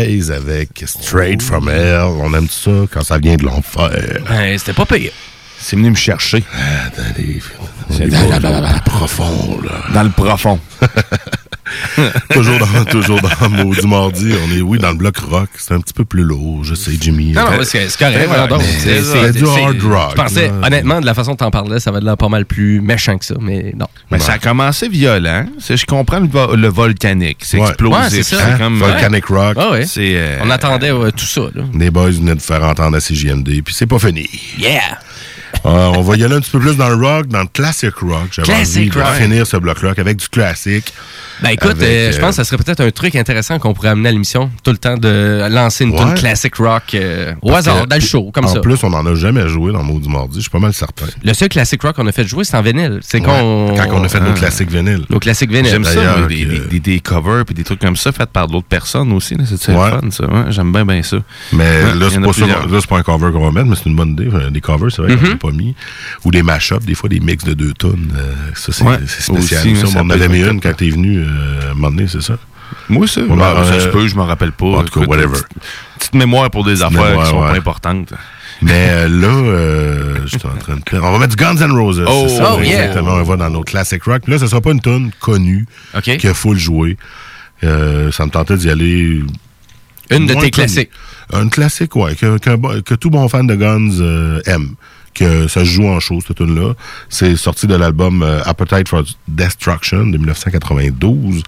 Avec Straight from Hell. On aime ça quand ça vient de l'enfer. Ben, c'était pas pire. C'est venu me chercher. C'est dans, le profond, là. Dans le profond. [LAUGHS] toujours dans, toujours dans Maudit Mardi. On est, oui, dans le bloc rock. C'est un petit peu plus lourd, je sais, Jimmy. Non, non, c'est correct. C'est- du hard rock. Je pensais, là. honnêtement, de la façon dont t'en parlais, ça va de l'air pas mal plus méchant que ça, mais non. Mais ça a commencé violent. C'est- Je comprends le, vo- le volcanique. C'est Ouais. explosif. Ouais, c'est comme, Volcanic Rock. Ah ouais. C'est, euh, On attendait tout ça. Là. Les boys venaient de faire entendre à CJMD, puis c'est pas fini. Yeah! Euh, on va y aller un petit peu plus dans le rock, dans le classic rock. J'avais Classic envie de rock. finir ce bloc rock avec du classique. Ben écoute, Avec, euh, je euh, pense que ça serait peut-être un truc intéressant qu'on pourrait amener à l'émission. Tout le temps de lancer une Ouais. tune classic rock euh, au Parce hasard, que- dans le show, comme en ça. plus, on n'en a jamais joué dans Maudit Mardi, je suis pas mal certain. Le seul classic rock qu'on a fait jouer, c'est en vinyle. C'est Ouais, qu'on... Quand on a fait nos Ah. classiques vinyles. Nos classiques vinyles. J'aime ça, des, des, des- des covers puis des trucs comme ça faits par d'autres personnes aussi. C'est Ouais. le fun, ça. Ouais, J'aime bien, bien ça. Mais Ouais, là, c'est en pas ça. plusieurs. qu'on- Là, c'est pas un cover qu'on va mettre, mais c'est une bonne idée. Des covers, c'est vrai qu'on Mhm. n'a pas mis. Ou des mash-ups, des fois des mix de deux tonnes. ça, c'est spécial. ça on en avait mis un une quand t'es venu à un moment donné, c'est ça? Moi, ça. On bah, ça euh, se peut, je m'en rappelle pas. En tout cas, whatever. Petite, petite mémoire pour des affaires mémoire, qui sont ouais. pas importantes. Mais euh, là, euh, je suis en train de. On va mettre du Guns N' Roses. Oh, c'est ça, oh, yeah. exactement. On va dans nos classic rock. Puis là, ce sera pas une tune connue OK. qu'il faut le jouer. Euh, ça me tentait d'y aller. Une de tes connue. classiques. Une classique, ouais, que, tout bon fan de Guns euh, aime. Ça se joue en show, cette tune-là. C'est sorti de l'album euh, Appetite for Destruction de 1992,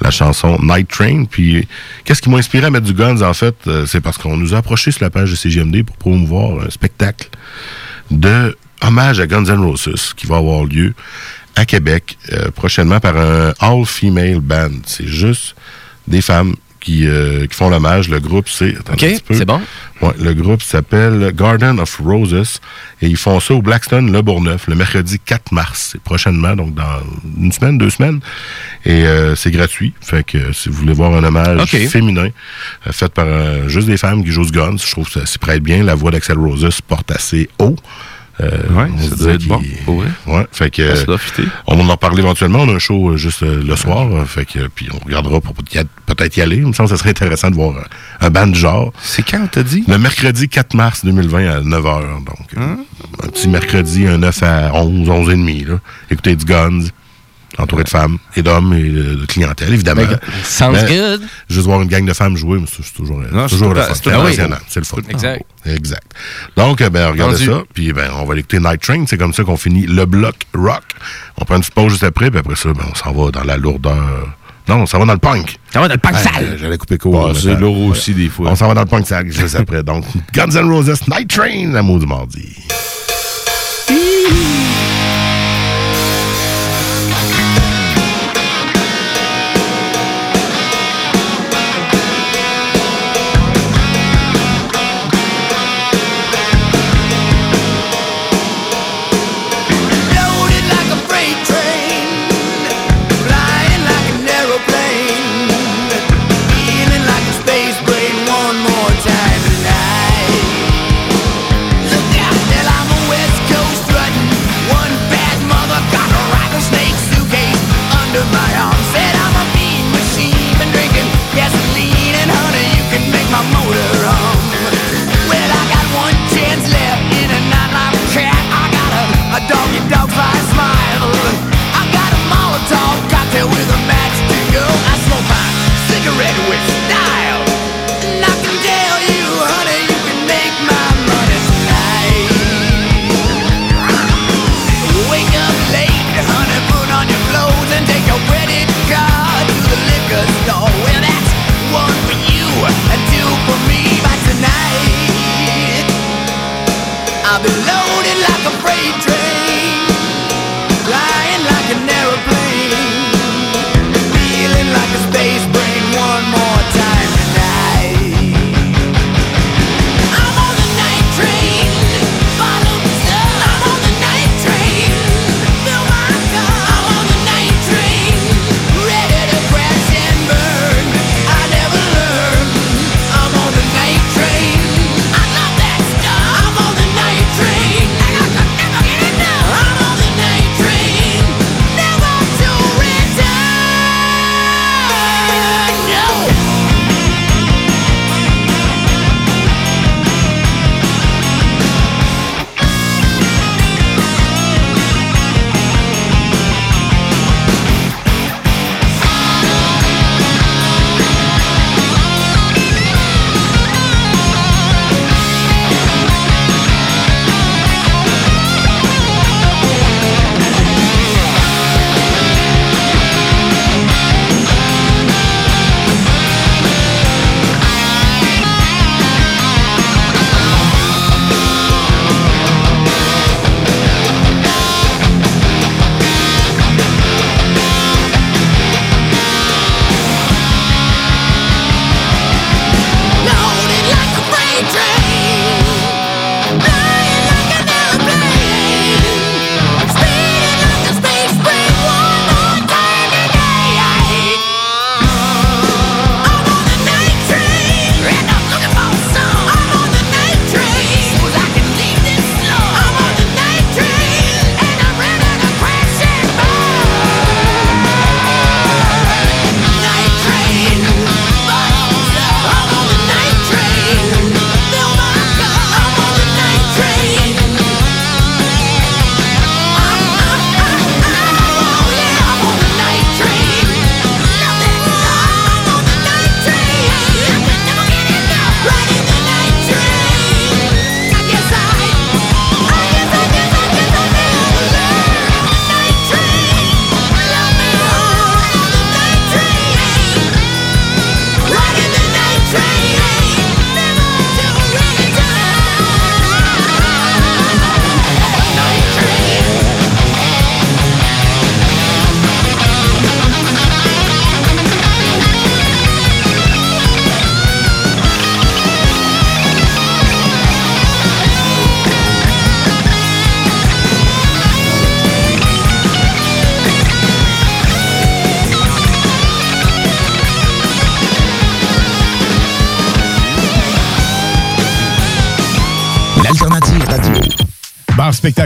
la chanson Night Train. Puis, qu'est-ce qui m'a inspiré à mettre du Guns, en fait? euh, c'est parce qu'on nous a approché sur la page de CGMD pour promouvoir un spectacle de hommage à Guns N' Roses qui va avoir lieu à Québec euh, prochainement par un all-female band. C'est juste des femmes qui, euh, qui font l'hommage. Le groupe, c'est... OK, c'est bon. Ouais, le groupe s'appelle Garden of Roses et ils font ça au Blackstone Le Bourgneuf le mercredi 4 mars. C'est prochainement, donc dans une semaine, deux semaines. Et euh, c'est gratuit. Fait que euh, si vous voulez voir un hommage féminin euh, fait par juste des femmes qui jouent du guns, je trouve que ça s'y prête bien. La voix d'Axel Roses se porte assez haut. Euh, Ouais, on ça doit être bon, vrai. Ouais, fait que Ça doit fitter. on va en reparler éventuellement. On a un show euh, juste euh, le soir, euh, fait que puis on regardera pour peut-être y aller. Il me semble que ça serait intéressant de voir un band du genre. C'est quand, t'as dit? Le mercredi 4 mars 2020 à 9h. Donc, euh, Hein? un petit mercredi, un 9 à 11, 11 et demi. Là. Écoutez du Guns, entouré de femmes et d'hommes et de, clientèle, évidemment. Sounds Mais good. Juste voir une gang de femmes jouer, mais c'est c'est toujours, toujours le fun. c'est impressionnant. C'est le fun. Exact. Exact. Donc, euh, ben, regardez ça. Puis, ben, on va écouter Night Train. C'est comme ça qu'on finit le bloc rock. On prend une petite pause juste après. Puis après ça, ben, on s'en va dans la lourdeur. Non, on s'en va dans le punk. Ça va dans le punk Ouais, sale. J'allais couper court. C'est ça- lourd aussi, des fois. On s'en va dans le punk sale juste après. Donc, Guns N' Roses, Night Train, l'amour du mardi.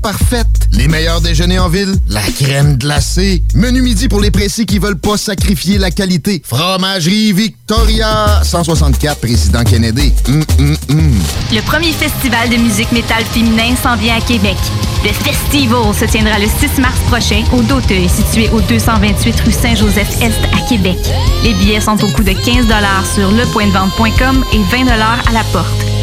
Parfaite. Les meilleurs déjeuners en ville. La crème glacée. Menu midi pour les pressés qui veulent pas sacrifier la qualité. Fromagerie Victoria. 164 Président Kennedy. Hum, hum, hum. Le premier festival de musique métal féminin s'en vient à Québec. Le Festival se tiendra le 6 mars prochain au Doteuil, situé au 228 rue Saint-Joseph-Est à Québec. Les billets sont au coût de 15 sur lepointdevente.com et 20 à la porte.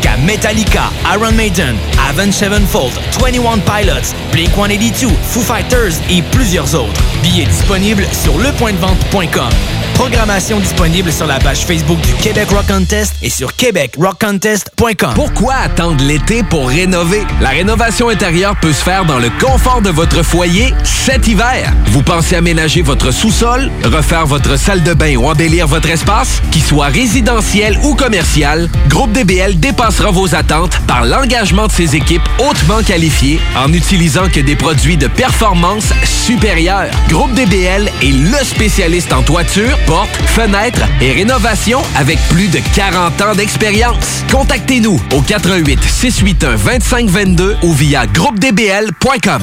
qu'à Metallica, Iron Maiden, Avenged Sevenfold, 21 Pilots, Blink-182, Foo Fighters et plusieurs autres. Billets disponibles sur lepointdevente.com. Programmation disponible sur la page Facebook du Québec Rock Contest et sur québecrockcontest.com. Pourquoi attendre l'été pour rénover? La rénovation intérieure peut se faire dans le confort de votre foyer cet hiver. Vous pensez aménager votre sous-sol, refaire votre salle de bain ou embellir votre espace? Qu'il soit résidentiel ou commercial, Groupe DBL dépassera vos attentes par l'engagement de ses équipes hautement qualifiées en n'utilisant que des produits de performance supérieure. Groupe DBL est le spécialiste en toiture, portes, fenêtres et rénovation avec plus de 40 ans d'expérience. Contactez-nous au 88 681 2522 ou via groupedbl.com.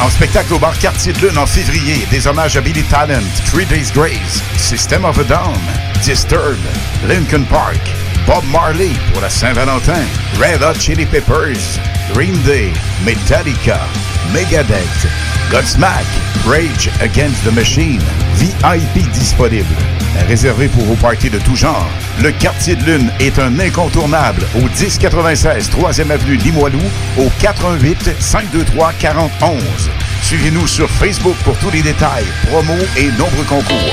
En spectacle au bar Quartier de Lune en février, des hommages à Billy Talent, Three Days Grace, System of a Down, Disturbed, Lincoln Park, Bob Marley pour la Saint-Valentin, Red Hot Chili Peppers, Green Day, Metallica, Megadeth, Godsmack, Rage Against the Machine, VIP disponible. Réservé pour vos parties de tout genre, le Quartier de Lune est un incontournable au 1096 3e avenue Limoilou au 88 523 4011. Suivez-nous sur Facebook pour tous les détails, promos et nombreux concours.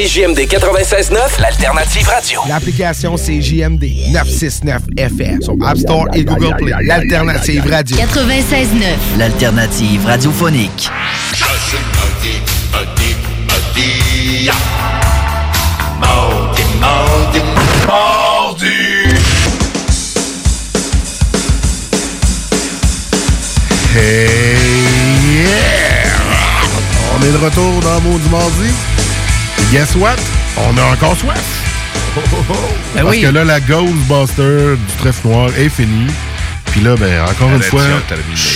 CJMD 96.9, l'alternative radio. L'application CJMD 969 FM sur App Store et Google Play. L'alternative radio. 96.9. L'alternative radiophonique. Hey, yeah! On est de retour dans du mardi. Guess what? On a encore soif. Ben Parce oui. que là, la Ghostbuster du trèfle noir est finie. Puis là, ben, encore une fois.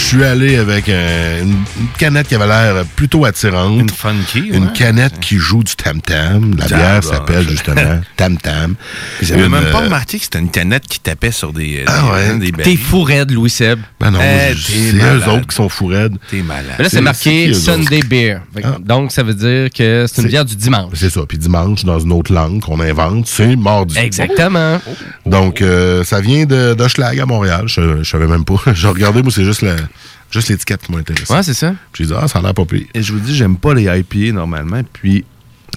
Suis allé avec un- une, une canette qui avait l'air plutôt attirante. Une funky, Une ouais. canette qui joue du tam-tam. La Ah, bière bah, s'appelle je- justement [LAUGHS] tam-tam. J'avais même pas euh, remarqué que c'était une canette qui tapait sur des. Ah des- ouais. des T'es fou raide, Louis Seb. Ben non, Eh, je- c'est eux autres qui sont fous raides. T'es malade. Mais là, c'est marqué? Sunday Beer. Que- Donc, ça veut dire que c'est une bière du dimanche. C'est ça. Puis dimanche, dans une autre langue qu'on invente, c'est mardi. Exactement. Donc, euh, ça vient de d'Hochelag à Montréal. Je, je savais même pas. [LAUGHS] J'ai regardé, moi, c'est juste la- juste l'étiquette qui m'a intéressé. Ouais, c'est ça. J'ai dit, ah, ça a l'air pas pire. Et je vous dis, j'aime pas les IPA normalement. Puis,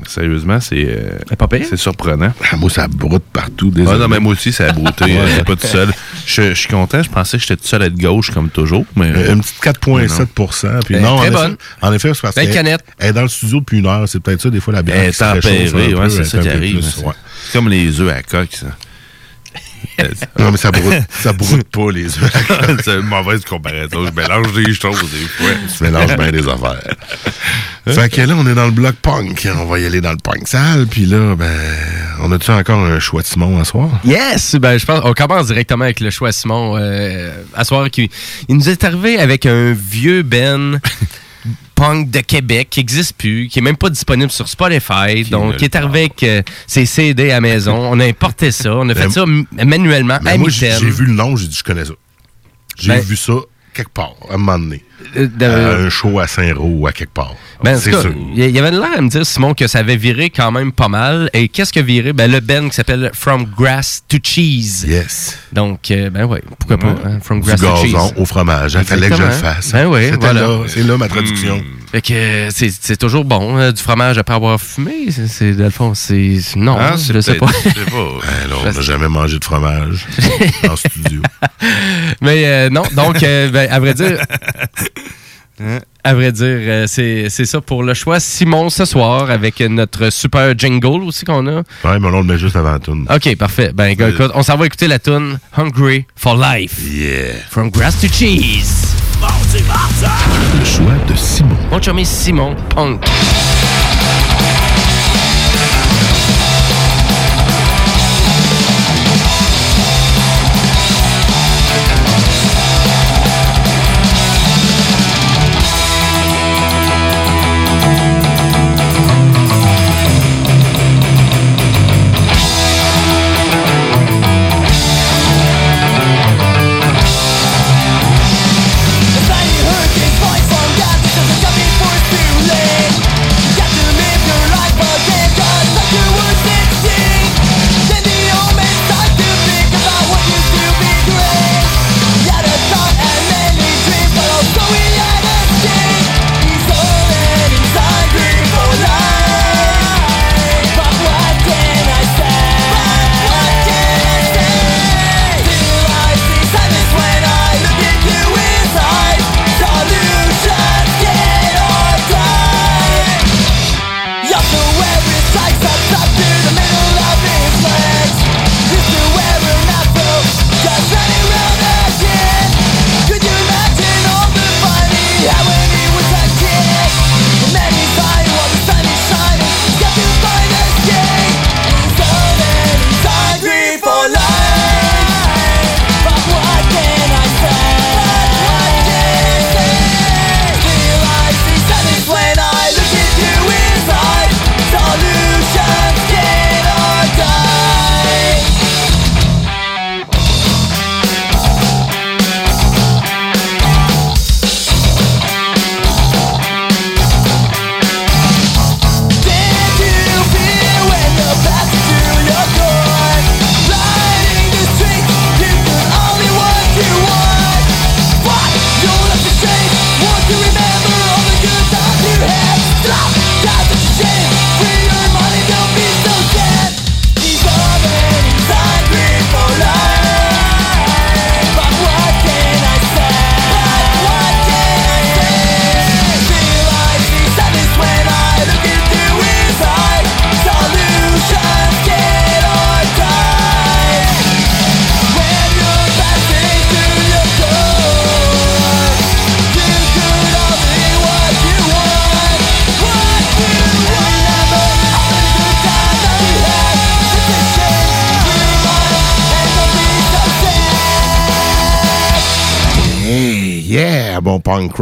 sérieusement, c'est. euh, pas pire? C'est surprenant. Ah, moi, ça broute partout. Ah Désolé. non, mais moi aussi, ça a brouté. [LAUGHS] Ouais. euh, pas tout seul. Je, je suis content. Je pensais que j'étais tout seul à être gauche, comme toujours. Mais, Euh, Une petite 4,7 Puis Elle est non, très en bonne. Effet, en effet, c'est parce Belle qu'elle canette. elle est dans le studio depuis une heure. C'est peut-être ça, des fois, la bière. Elle est tempérée, ouais, c'est ça qui arrive. C'est ouais. c'est comme les œufs à coque, ça. [LAUGHS] Non, mais ça broute, ça broute [LAUGHS] pas les œufs. [LAUGHS] c'est une mauvaise comparaison. Je mélange des choses des fois. Tu mélanges bien des affaires. fait que là, on est dans le bloc punk. On va y aller dans le punk sale. Puis là, ben, on a-tu encore un choix de Simon à soir? Yes! Ben, je pense on commence directement avec le choix Simon. Euh, à soir, qui, il nous est arrivé avec un vieux Ben punk de Québec qui n'existe plus, qui est même pas disponible sur Spotify. donc, qui est arrivé avec euh, ses CD à la maison. On a importé ça. On a fait Ben, ça m- manuellement Mais à moi, j'ai vu le nom, j'ai dit, je connais ça. J'ai Ben- vu ça quelque part, à un moment donné. Euh, À un show à Saint-Roch ou à quelque part. Ben, en c'est sûr. il y- avait l'air à me dire, Simon, que ça avait viré quand même pas mal. Et qu'est-ce que viré? Ben, le Ben qui s'appelle From Grass to Cheese. Yes. Donc, euh, ben ouais, pourquoi pas? hein, From Du Grass to gazon Cheese. au fromage. Il fallait que je le fasse. Ben oui, C'était voilà. là, C'est là ma traduction. Fait que euh, c'est toujours bon, euh, du fromage après avoir fumé. C'est- dans le fond, c'est. Non, Ah, je sais pas. [LAUGHS] Ben non, on n'a jamais mangé de fromage en studio. [LAUGHS] Mais euh, non, donc, euh, ben, à vrai dire. À vrai dire, euh, c'est c'est ça pour le choix. Simon ce soir avec notre super jingle aussi qu'on a. Ouais, mais on le met juste avant la toune. Ok, parfait. Ben, gars, écoute, on s'en va écouter la tune Hungry for Life. Yeah. From Grass to Cheese. Le choix de Simon. Mon chummy Simon Punk.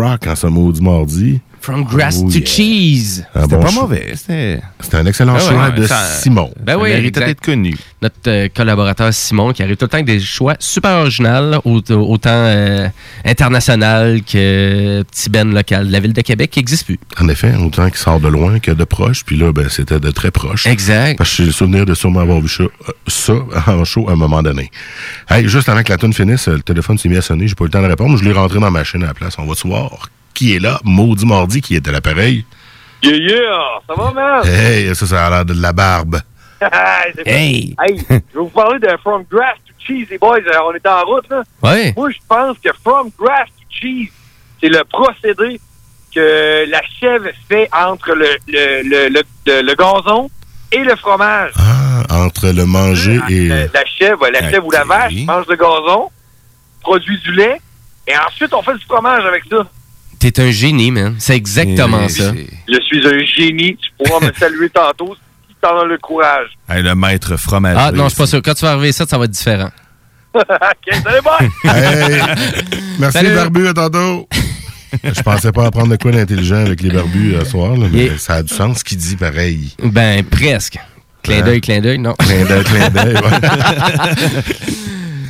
Rock en ce maudit mardi. From grass Oh, to yeah. cheese. C'était bon pas mauvais. C'était. Un excellent Ah choix ouais, de ça- Simon. Ben oui, méritait d'être connu. Notre euh, collaborateur Simon qui arrive tout le temps avec des choix super originaux, au- autant euh, international que petit ben local de la ville de Québec qui n'existe plus. En effet, autant qu'il sort de loin que de proche. Puis là, ben, c'était de très proche. Exact. Parce que j'ai le souvenir de sûrement avoir vu ça, euh, ça [LAUGHS] en show à un moment donné. Hey, juste avant que la tune finisse, le téléphone s'est mis à sonner. J'ai pas eu le temps de répondre. Je l'ai rentré dans ma machine à la place. On va se voir qui est là. Maudit Mardi qui est à l'appareil. Yeah, yeah! Ça va, man? Hey, ça, ça a l'air de la barbe. [LAUGHS] C'est pas- Hey! Hey, je vais vous parler de From Grass to Cheese, les boys. euh, On est en route, là. Ouais. Moi, je pense que From Grass to Cheese, c'est le procédé que la chèvre fait entre le, le, le, le, le- le gazon et le fromage. Ah, entre le manger et... La chèvre, la chèvre ou la vache mange le gazon, produit du lait, et ensuite on fait du fromage avec ça. T'es un génie, man. C'est exactement Et- ça. Je suis un génie. Tu pourras me saluer tantôt si t'en as le courage. Hey, le maître fromager. Ah non, je suis pas sûr. Quand tu vas arriver ça, ça va être différent. [LAUGHS] ok, salut, [LAUGHS] bye! Hey! Merci, Salut. Barbu, à tantôt. Je pensais pas apprendre de quoi d'intelligent avec les barbus euh, ce soir, là, mais Yeah. ça a du sens ce qu'il dit pareil. Ben, presque. Clin Hein? d'œil, clin d'œil, non. Clin d'œil, clin d'œil, [LAUGHS]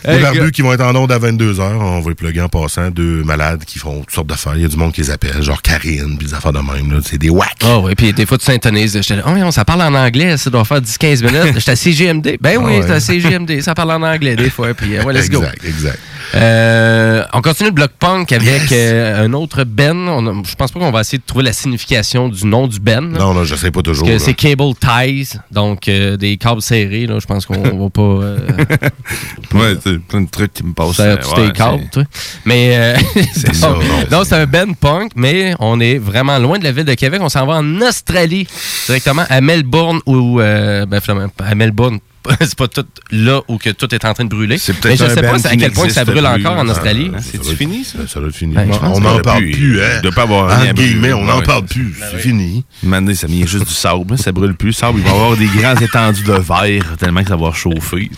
Les barbus qui vont être en onde à 22h, on va les plugger en passant. Deux malades qui font toutes sortes d'affaires. Il y a du monde qui les appelle, genre Karine, puis des affaires de même. là. C'est des whacks. Ah oui, puis des fois, tu s'intonises. Là, oh, on, ça parle en anglais, ça doit faire 10-15 minutes. J'étais à CGMD. Ben oui, Ah ouais. j'étais à CGMD. Ça parle en anglais des fois. Puis, euh, ouais, let's go. Exact, exact. Euh, on continue le bloc punk avec euh, un autre Ben. On a- je pense pas qu'on va essayer de trouver la signification du nom du Ben. là. Non, non, je sais pas toujours. Là. c'est cable ties, donc euh, des câbles serrés. Là, je pense qu'on va pas. [LAUGHS] Ouais, c'est plein de trucs qui me passent. euh, tous ouais, c'est- toi. Mais euh, [LAUGHS] C'est ça, non. c'est un Ben Punk, mais on est vraiment loin de la ville de Québec. On s'en va en Australie, directement à Melbourne ou euh, ben, finalement, à Melbourne. [LAUGHS] C'est pas tout là où que tout est en train de brûler. C'est Mais je un sais pas band c'est à quel point que ça brûle plus. encore en Ah, Australie. Ça C'est fini, ça? Ça doit être fini. Ben, on n'en parle plus, plus, hein? il doit pas avoir brûler. guillemets, on n'en Ouais. parle plus. C'est fini. Maintenant, ça vient juste du sable. hein, Ça brûle plus. Le sable, il va y avoir des grands [LAUGHS] étendues de verre tellement que ça va chauffer.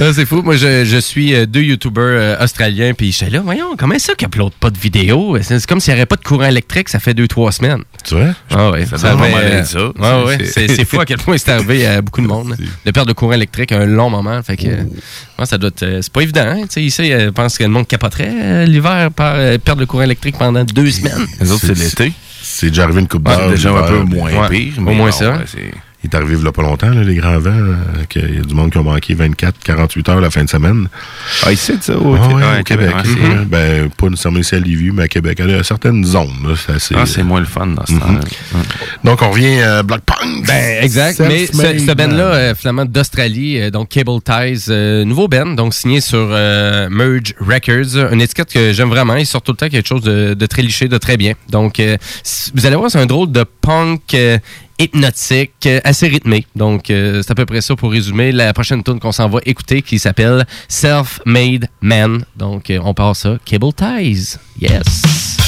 Ah, c'est fou. Moi, je, je suis euh, deux YouTubers euh, australiens, puis j'étais là, voyons, comment ça qu'ils uploadent pas de vidéos? C'est comme s'il n'y avait pas de courant électrique, ça fait deux, trois semaines. Tu vois? Ah ouais, Ça ça, euh, être ça. ouais, ouais, C'est- fou à quel point c'est arrivé à beaucoup de [LAUGHS] monde. De perdre de courant électrique un long moment. Fait que, euh, ouais, ça doit être, euh, c'est pas évident. Hein? Tu sais, Ici, euh, je pense que le monde capoterait euh, l'hiver par euh, perdre le courant électrique pendant deux semaines. Les autres, c'est l'été. C'est déjà arrivé une coupe d'heure. déjà un peu moins Ouais. pire. Au moins non, ça. Il est arrivé il y a pas longtemps, là, les grands vents, euh, qu'il y a du monde qui a manqué 24, 48 heures la fin de semaine. Ah, ici, ça, Ah au ouais, ouais, au Québec. ouais, c'est- ouais. Ben, pas nécessairement ici à Lévis, mais à Québec. Il y a certaines zones. là, c'est assez- Ah, c'est moins le fun dans ce Mhm. temps-là. Donc, on revient à Black Punk. Ben, exact. Mais ce, ce band-là, euh, finalement, d'Australie, euh, donc Cable Ties, euh, nouveau band, donc signé sur euh, Merge Records, une étiquette que j'aime vraiment. Il sort tout le temps quelque chose de, de très liché, de très bien. Donc, euh, vous allez voir, c'est un drôle de punk euh, hypnotique, euh, assez rythmé. Donc, euh, c'est à peu près ça pour résumer. La prochaine tune qu'on s'en va écouter, qui s'appelle Self-Made Man. Donc, euh, on passe ça. Cable Ties. Yes.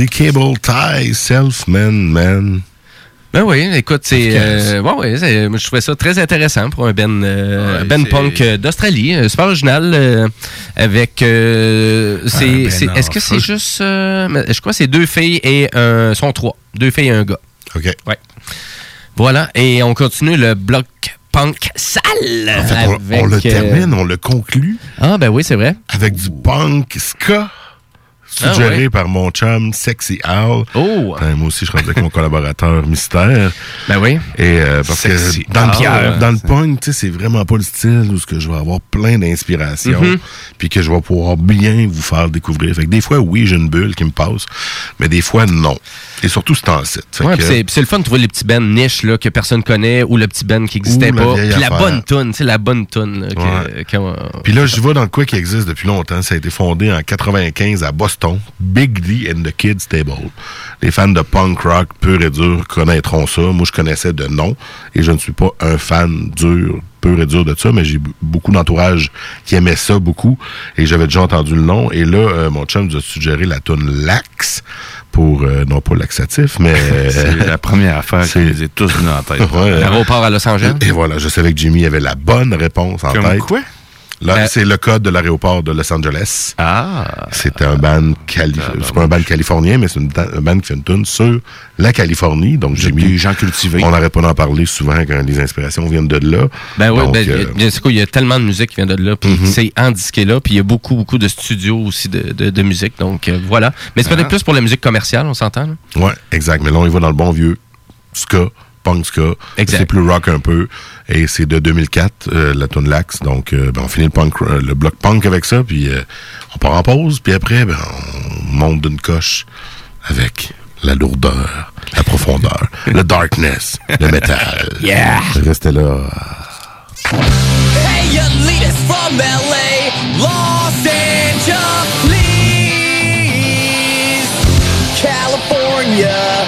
Mardi. Cable Tie, Self-Man, Man. Ben oui, écoute, c'est. Euh, ouais, ouais, je trouvais ça très intéressant pour un Ben, euh, Ouais, ben punk euh, d'Australie. euh, super original. euh, avec. c'est, ben est-ce que c'est juste. je crois que c'est deux filles et un. sont trois. Deux filles et un gars. OK. Ouais. Voilà. Et on continue le bloc punk sale. En fait, on, avec, on le termine, on le conclut Ah, ben oui, c'est vrai. avec du punk ska. Suggéré Ah par mon chum Sexy Al. Oh! moi aussi, je suis avec mon collaborateur mystère. Ben oui. Et euh, parce Sexy que dans, le- dans le punk, tu sais, c'est vraiment pas le style où ce que je vais avoir plein d'inspiration, Mhm. puis que je vais pouvoir bien vous faire découvrir. Fait que des fois, oui, j'ai une bulle qui me passe, mais des fois, non. Et surtout, c'est en site. Ouais, que- c'est, le fun de trouver les petits bands niches là, que personne connaît ou le petit band qui n'existait pas. Puis la bonne tune, c'est la bonne tune. là, Ouais. Puis là, je vais dans le quoi qui existe depuis longtemps. Ça a été fondé en 95 à Boston. Big D and the Kids Table. Les fans de punk rock pur et dur connaîtront ça. Moi, je connaissais de nom et je ne suis pas un fan dur, pur et dur de ça, mais j'ai beaucoup d'entourage qui aimait ça beaucoup et j'avais déjà entendu le nom. Et là, euh, mon chum nous a suggéré la tune Lax pour, euh, non pas laxatif, mais... [LAUGHS] C'est la première affaire qui nous est tous venue en tête. [LAUGHS] Ouais. L'aéroport à Los Angeles? Et voilà, je savais que Jimmy avait la bonne réponse en Comme tête. quoi? Là, Ben- c'est le code de l'aéroport de Los Angeles. Ah! C'est un band cali c'est pas un band californien, mais c'est un band qui fait une tune sur la Californie. Donc, Jimmy, Des gens cultivés. on n'arrête pas d'en parler souvent quand les inspirations viennent de là. Ben oui, ben, il y a- euh, il y a- y tellement de musique qui vient de là, puis Mhm. c'est indiqué là, puis il y a beaucoup, beaucoup de studios aussi de, de- de musique, donc euh, voilà. Mais c'est peut-être Ah. plus pour la musique commerciale, on s'entend. ouais, exact. Mais là, on y va dans le bon vieux ska, punk ska. C'est plus rock un peu. Et c'est de 2004, euh, la tune Lax. Donc, euh, ben, on finit le, punk, euh, le bloc punk avec ça, puis euh, on part en pause, puis après, ben, on monte d'une coche avec la lourdeur, la profondeur, [LAUGHS] le darkness, le métal. Yeah! Restez là. Hey, you lead us from LA, Los Angeles, California.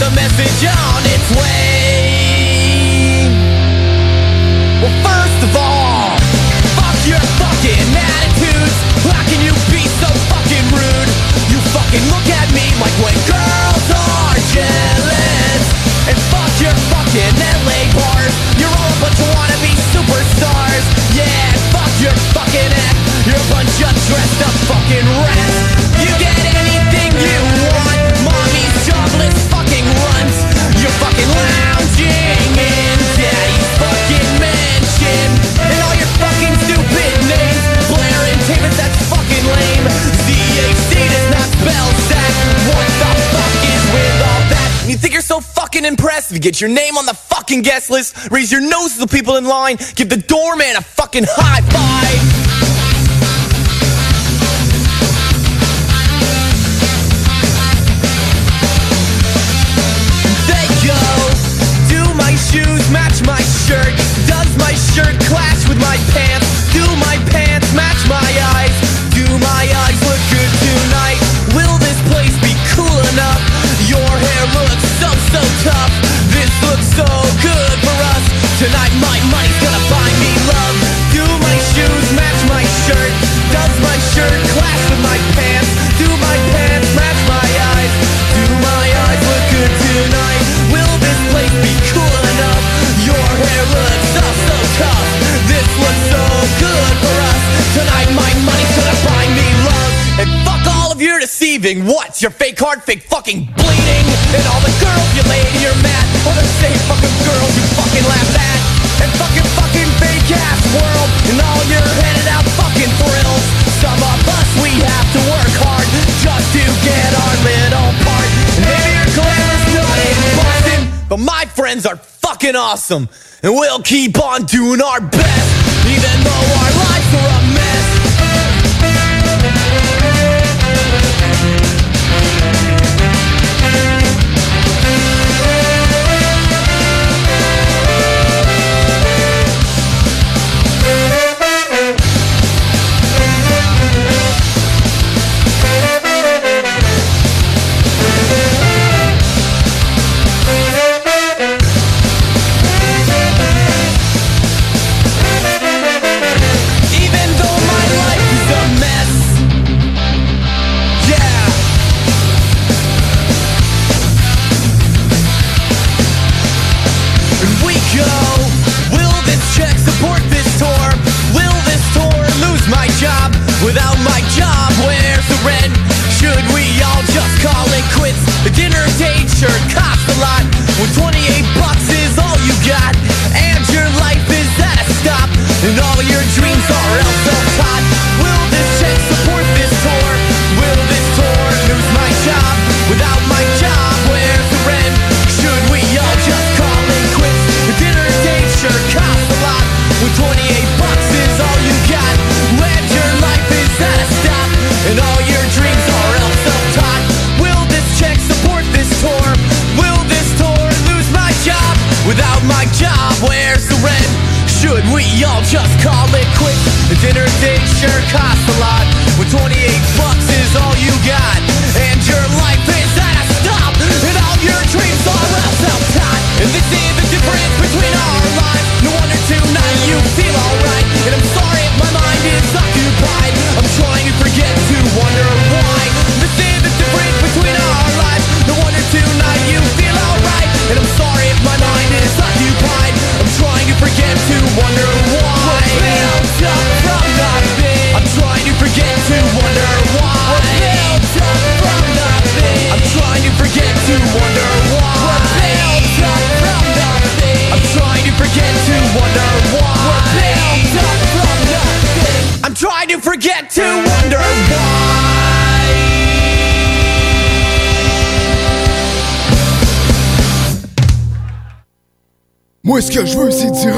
The message on its way. Well, first of all, fuck your fucking attitudes. How can you be so fucking rude? You fucking look at me like when girls are jealous. And fuck your fucking LA bars. You're all a bunch of wannabe superstars. Yeah, fuck your fucking act. You're a bunch of dressed up fucking rats. Fucking impressed if you get your name on the fucking guest list? Raise your nose to the people in line. Give the doorman a fucking high five. Shoes match my shirt? Does my shirt clash with my pants? Do my pants us. What's your fake heart, fake fucking bleeding? And all the girls you laid in your mat are the same fucking girls you fucking laugh at. And fucking fucking fake ass world. And all your headed out fucking thrills. Some of us we have to work hard just to get our little part. Maybe your glamor's not in but my friends are fucking awesome. And we'll keep on doing our best, even though our lives are a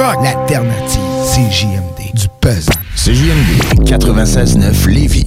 rock. L'alternative, c'est JMD. Du pesant. C'est JMD 96.9 Lévis.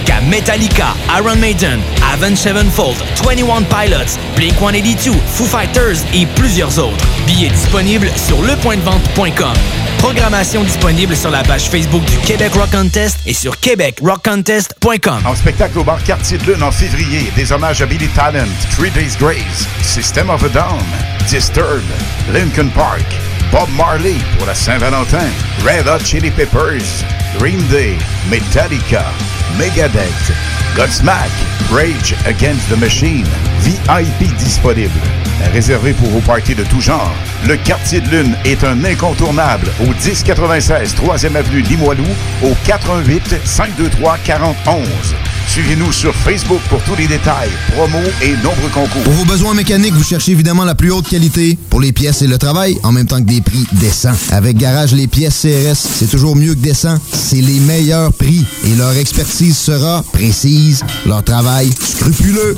qu'à Metallica, Iron Maiden, Avenged Sevenfold, 21 Pilots, Blink-182, Foo Fighters et plusieurs autres. Billets disponibles sur lepointdevente.com. Programmation disponible sur la page Facebook du Québec Rock Contest et sur québecrockcontest.com. En spectacle au bar Quartier de Lune en février, des hommages à Billy Talent, Three Days Grace, System of a Down, Disturbed, Lincoln Park, Bob Marley pour la Saint-Valentin, Red Hot Chili Peppers, Green Day, Metallica, Megadeth, Godsmack, Rage Against the Machine, VIP disponible. Réservé pour vos parties de tout genre, le Quartier de Lune est un incontournable au 1096 3e Avenue Limoilou au 418 523 4011. Suivez-nous sur Facebook pour tous les détails, promos et nombreux concours. Pour vos besoins mécaniques, vous cherchez évidemment la plus haute qualité pour les pièces et le travail, en même temps que des prix décents. Avec Garage Les Pièces CRS, c'est toujours mieux que décent. C'est les meilleurs prix et leur expertise sera précise, leur travail scrupuleux.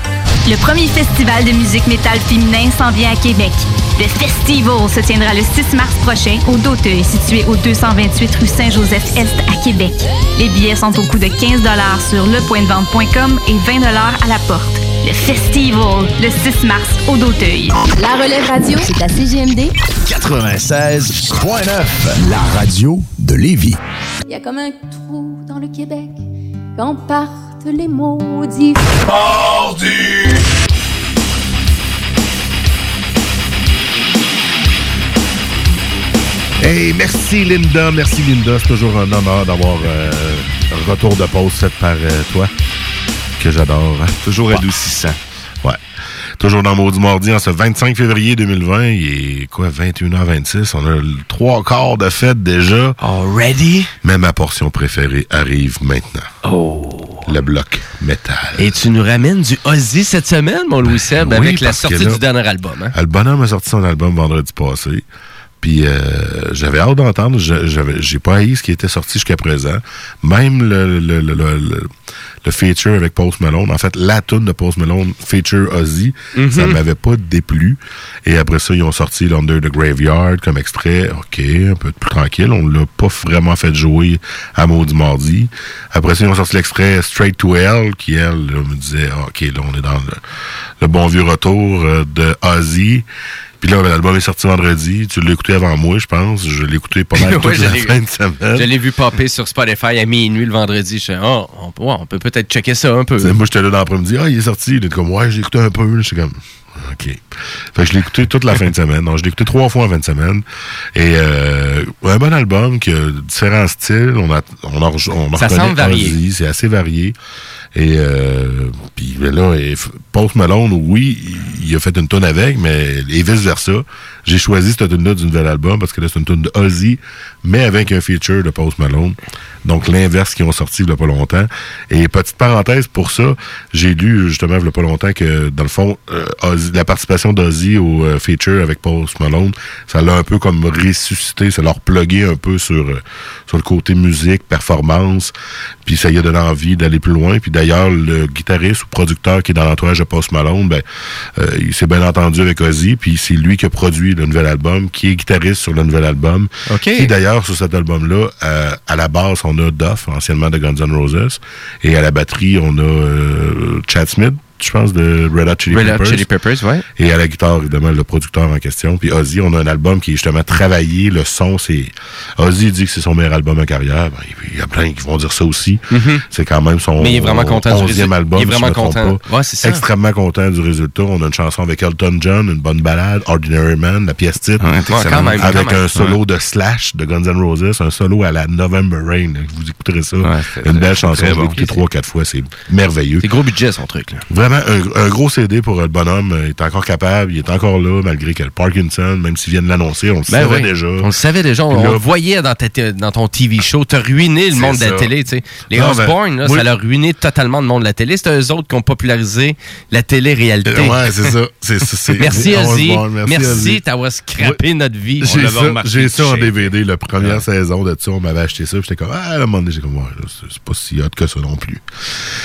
Le premier festival de musique métal féminin s'en vient à Québec. Le Festival se tiendra le 6 mars prochain au Doteuil, situé au 228 rue Saint-Joseph-Est à Québec. Les billets sont au coût de 15 sur lepointdevente.com et 20 à la porte. Le Festival, le 6 mars au Doteuil. La relève radio, c'est à CGMD. 96.9, la radio de Lévis. Il y a comme un trou dans le Québec quand partent les maudits. Hey, merci Linda, merci Linda. C'est toujours un honneur d'avoir euh, un retour de pause fait par euh, toi, que j'adore. hein. Toujours adoucissant. Ouais. Toujours dans Maudit Mardi en ce 25 février 2020. Il est quoi, 21h26. On a trois quarts de fête déjà. Already? Mais ma portion préférée arrive maintenant. Oh. Le bloc métal. Et tu nous ramènes du Ozzy cette semaine, mon Louis Seb, Ben oui, avec la sortie là- du dernier album. Hein? Le bonhomme a sorti son album vendredi passé. Puis euh, j'avais hâte d'entendre. J'ai pas haï ce qui était sorti jusqu'à présent. Même le, le, le, le- le- feature avec Post Malone. En fait, la tune de Post Malone, feature Ozzy, Mhm. ça m'avait pas déplu. Et après ça, ils ont sorti l'Under the Graveyard comme extrait. OK, un peu plus tranquille. On l'a pas vraiment fait jouer à Maudit Mardi. Après ça, ils ont sorti l'extrait Straight to Hell, qui, elle, là, me disait, OK, là, on est dans le, le bon vieux retour euh, de Ozzy. Puis là, l'album est sorti vendredi. Tu l'as écouté avant moi, je pense. Je l'ai écouté pas mal [LAUGHS] Ouais, toute je la fin de semaine. Je l'ai vu popper sur Spotify à minuit le vendredi. Je suis oh, on, peut- ouais, on peut peut-être checker ça un peu. Tu sais, moi, j'étais là dans l'après-midi. Ah, il est sorti. Il est comme, ouais, j'ai écouté un peu. Là, J'étais comme, OK. Fait que je l'ai écouté toute la fin de semaine. Donc, je l'ai écouté trois fois en fin de semaine. Et euh, un bon album qui a différents styles. On a, on a, on a Ça semble varié. C'est assez varié. Et euh, puis ben là, Post Malone, oui, il, a fait une tonne avec, mais et vice-versa. J'ai choisi cette tune-là du nouvel album parce que là, c'est une tune de Ozzy, mais avec un feature de Post Malone. Donc, l'inverse qui ont sorti il y a pas longtemps. Et petite parenthèse pour ça, j'ai lu justement il y a pas longtemps que, dans le fond, euh, Ozzy- la participation d'Ozzy au euh, feature avec Post Malone, ça l'a un peu comme ressuscité, ça l'a replugué un peu sur, euh, sur le côté musique, performance, puis ça y a donné envie d'aller plus loin. Puis d'ailleurs, le guitariste ou producteur qui est dans l'entourage de Post Malone, ben, il s'est bien entendu avec Ozzy, puis c'est lui qui a produit le nouvel album, qui est guitariste sur le nouvel album. Qui d'ailleurs, sur cet album-là, à la base, on a Duff, anciennement de Guns N' Roses, et à la batterie, on a euh, Chad Smith, je pense, de Red Hot Chili Red Hot Peppers. Chili Peppers, ouais. Et à la guitare, évidemment, le producteur en question. Puis Ozzy, on a un album qui est justement travaillé. Le son, c'est... Ozzy dit que c'est son meilleur album en carrière. Ben, il y a plein qui vont dire ça aussi. C'est quand même son. Mais il est vraiment content du 11e résultat. album. Il est vraiment content. pas. Ouais, c'est ça. Extrêmement content du résultat. On a une chanson avec Elton John, une bonne balade, Ordinary Man, la pièce titre. Ouais, quand même, avec un solo de Slash de Guns N' Roses, un solo à la November Rain. Vous écouterez ça. une belle chanson. bon. écouté trois, quatre fois. C'est merveilleux. C'est gros budget, son truc. Là. Vraiment, un, un gros CD pour euh, le bonhomme. Il est encore capable, il est encore là, malgré qu'il a le Parkinson, même s'ils viennent l'annoncer, on le Ben savait oui. déjà. On le savait déjà. On, là- le voyait dans, ta dans ton TV show. T'as ruiné le monde de la télé. tu sais. Les Non, ben, Osborne, là, oui. ça l'a ruiné totalement le monde de la télé. C'est eux autres qui ont popularisé la télé-réalité. Euh, ouais, c'est ça. C'est- c'est- [LAUGHS] merci, Ozzy. merci, t'avoir scrappé notre vie. J'ai ça, ça en DVD. La première saison de ça, on m'avait acheté ça, j'étais comme, ah, à un moment donné, j'ai comme, ouais, là, c'est pas si hot que ça non plus.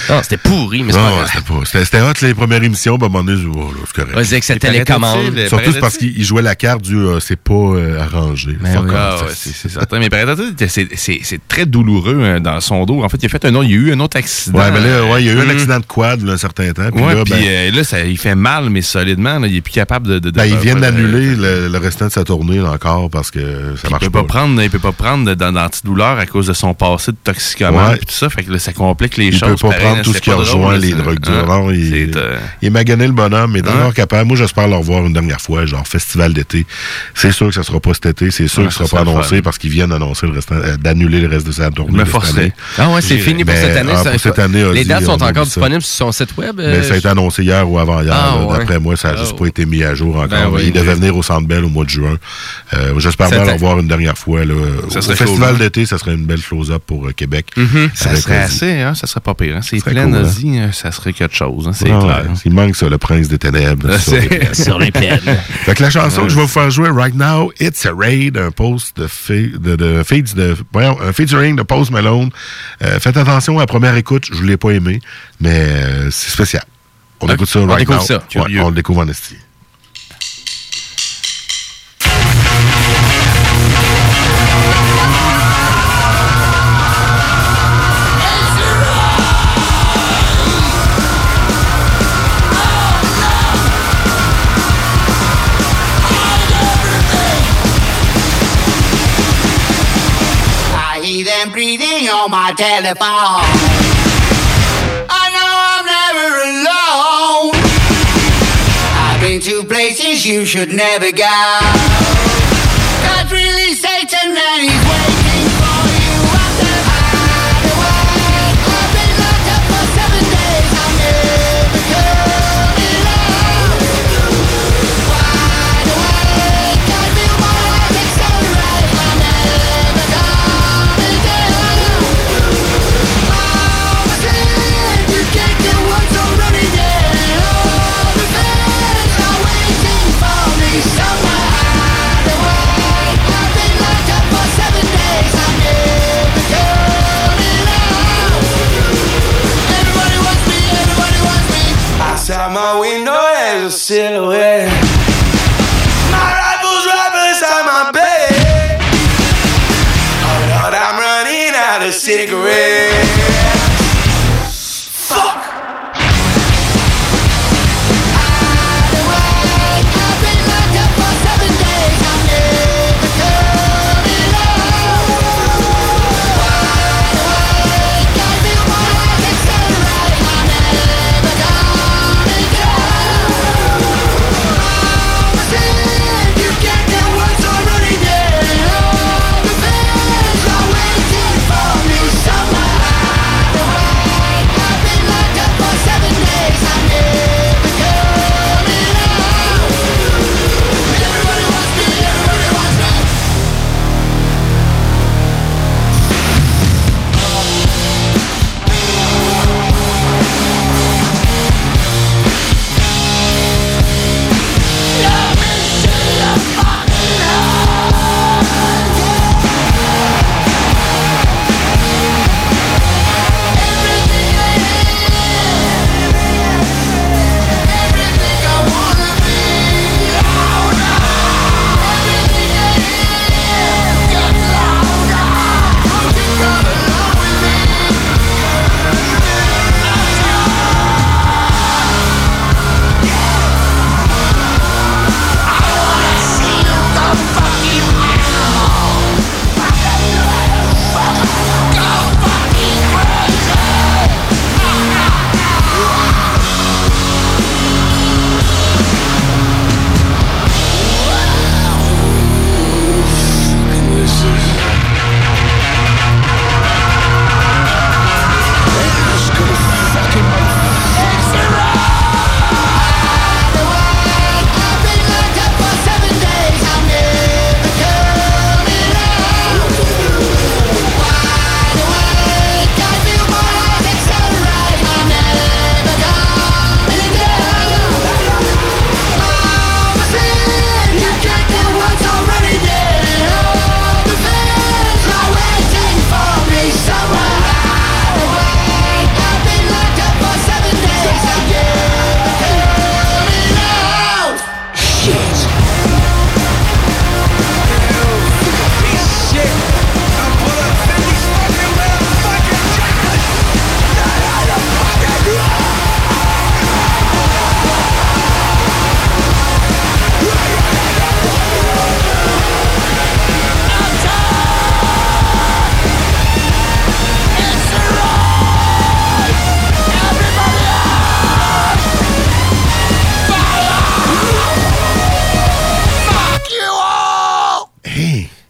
Non, c'était pourri, mais c'est pas. C'était hot les premières émissions, ben, à un moment donné, je oh, c'est correct. On disait que c'était Les commandes. Surtout c'est parce qu'il il jouait la carte du euh, c'est pas euh, arrangé. Ben oui. Ah, ouais, c'est certain. Mais paraît-il, c'est- très douloureux hein, dans son dos. En fait, il a fait un autre, il y a eu un autre accident. Ouais, mais là, ouais, il y a eu un Hum. accident de quad là, un certain temps. Puis Ouais, là, puis ben, euh, là, ça, il fait mal, mais solidement. là, il est plus capable de. ben, viennent de- d'annuler le, le restant de sa tournée là, encore parce que ça Il marche peut pas. pas prendre, il peut pas prendre d'antidouleur à cause de son passé de toxicomane Ouais. puis tout ça. Fait que là, ça complique les Il choses. peut pas prendre tout ce qui rejoint les drogues dures. Il, euh, il est magané le bonhomme, mais dans leur capable. Moi, j'espère le revoir une dernière fois, genre festival d'été. C'est sûr que ça sera pas cet été, c'est sûr Ouais, que ça sera pas annoncé parce qu'ils viennent annoncer le restant, euh, d'annuler le reste de sa tournée. me forcerai. année. Ah ouais, c'est fini pour Ben, cette année. ah, pour cette année, les dates on sont encore disponibles sur son site web. Mais euh, ça a été annoncé hier ou avant-hier. Ah, là. ouais. D'après moi, ça n'a juste Oh. pas été mis à jour encore. Ben oui, il devait venir au Centre Bell au mois de juin. Euh, J'espère bien le revoir une dernière fois. Là. Ça au festival hein? d'été, ça serait une belle close-up pour euh, Québec. Mhm. Ça serait assez, hein? Ça serait pas pire. Hein? C'est plein ça serait quelque chose. Hein? C'est Ah, clair. ouais. Il manque ça, le prince des ténèbres. [LAUGHS] [LAUGHS] Sur les sur les plaines. Fait que la chanson que je vais vous faire jouer right now, It's a Raid, un post de, fe- de, de, de voyons, un featuring de Post Malone. Euh, faites attention à la première écoute, je ne l'ai pas aimé, mais euh, c'est spécial. On écoute ça on right découvre now. ça. Ouais, Curieux. on le découvre en esti. My telephone. I know I'm never alone. I've been to places you should never go. God's really Satan and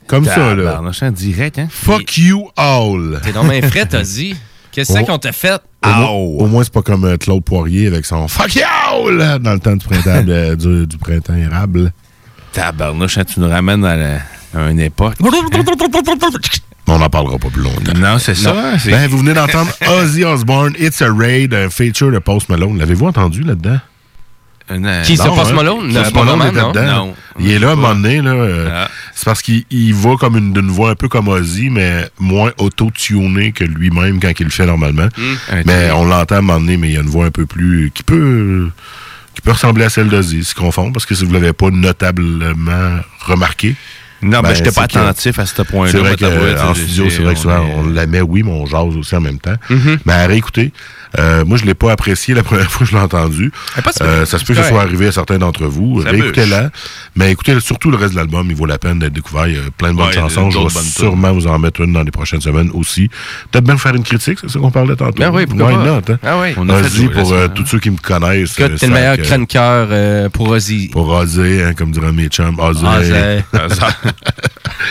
Comme ça, là. En direct, hein? Fuck you all. T'es dans mes frais, t'as dit. [LAUGHS] Qu'est-ce Oh. qu'on t'a fait? Au, moins- au moins, c'est pas comme euh, Claude Poirier avec son fuck you là, dans le temps du printemps, euh, du, du printemps érable. Tabarnouche, hein, tu nous ramènes à, la- à une époque. On n'en parlera pas plus longtemps. Non, c'est ça. hein, Ben, vous venez d'entendre Ozzy Osbourne, It's a Raid, un feature de Post Malone. L'avez-vous entendu là-dedans? Euh, Qui, Non, Post hein? Malone? Post Pas Malone vraiment, était non? dedans. Non. Il est là à un moment donné. là, euh, Ah. C'est parce qu'il il va comme une, d'une voix un peu comme Ozzy, mais moins auto-tuné que lui-même quand il le fait normalement. Hmm. Mais on l'entend à un moment donné, mais il y a une voix un peu plus... qui peut... qui peut ressembler à celle d'Ozzy, se confond, parce que si vous l'avez pas notablement remarqué... Non, ben, j'étais pas que- attentif à ce point-là, C'est vrai qu'en studio, c'est vrai que on souvent, on l'aimait, oui, mais on jase aussi en même temps. Mhm. Mais à réécouter, euh, moi, je l'ai pas apprécié la [LAUGHS] première fois que je l'ai entendu. Euh, ça se peut que ce soit arrivé à certains d'entre vous. Ça Réécoutez-la. Mais écoutez surtout le reste de l'album. Il vaut la peine d'être découvert. Il y a plein de bonnes Ouais, chansons. Je vais sûrement vous en mettre une dans les prochaines semaines aussi. Peut-être bien faire une critique, c'est ça qu'on parlait tantôt. Ben oui, pourquoi Why pas? not, hein? Ah oui. On a jouer pour euh, tous ceux qui me connaissent. Écoute, t'es le meilleur que- chroniqueur euh, pour Ozzy. Pour Ozzy, hein, comme diraient mes chums. Ozzy. Ozzy. [LAUGHS]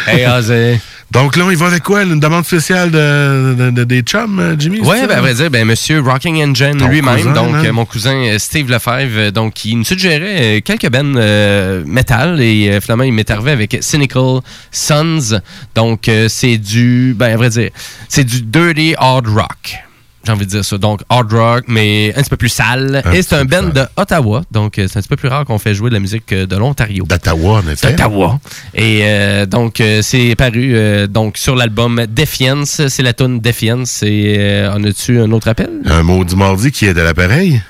Hey, Ozzy. Donc là, il va avec quoi? Une demande spéciale de, de- de- des chums, euh, Jimmy? ça? ben, à vrai dire, ben, monsieur Rocking Engine lui-même, donc hein? euh, mon cousin euh, Steve Lefebvre, donc il nous suggérait quelques bands euh, metal et euh, finalement il m'est arrivé avec Cynical Sons. Donc euh, c'est du, ben à vrai dire, c'est du dirty hard rock. J'ai envie de dire ça. Donc, hard rock, mais un petit peu plus sale. Un et c'est un band de Ottawa. Donc, euh, c'est un petit peu plus rare qu'on fait jouer de la musique euh, de l'Ontario. D'Ottawa, en effet. D'Ottawa. Et euh, donc, euh, c'est paru euh, donc sur l'album Defiance. C'est la tune Defiance. Et euh, en as-tu un autre appel? Un maudit mardi qui est de l'appareil?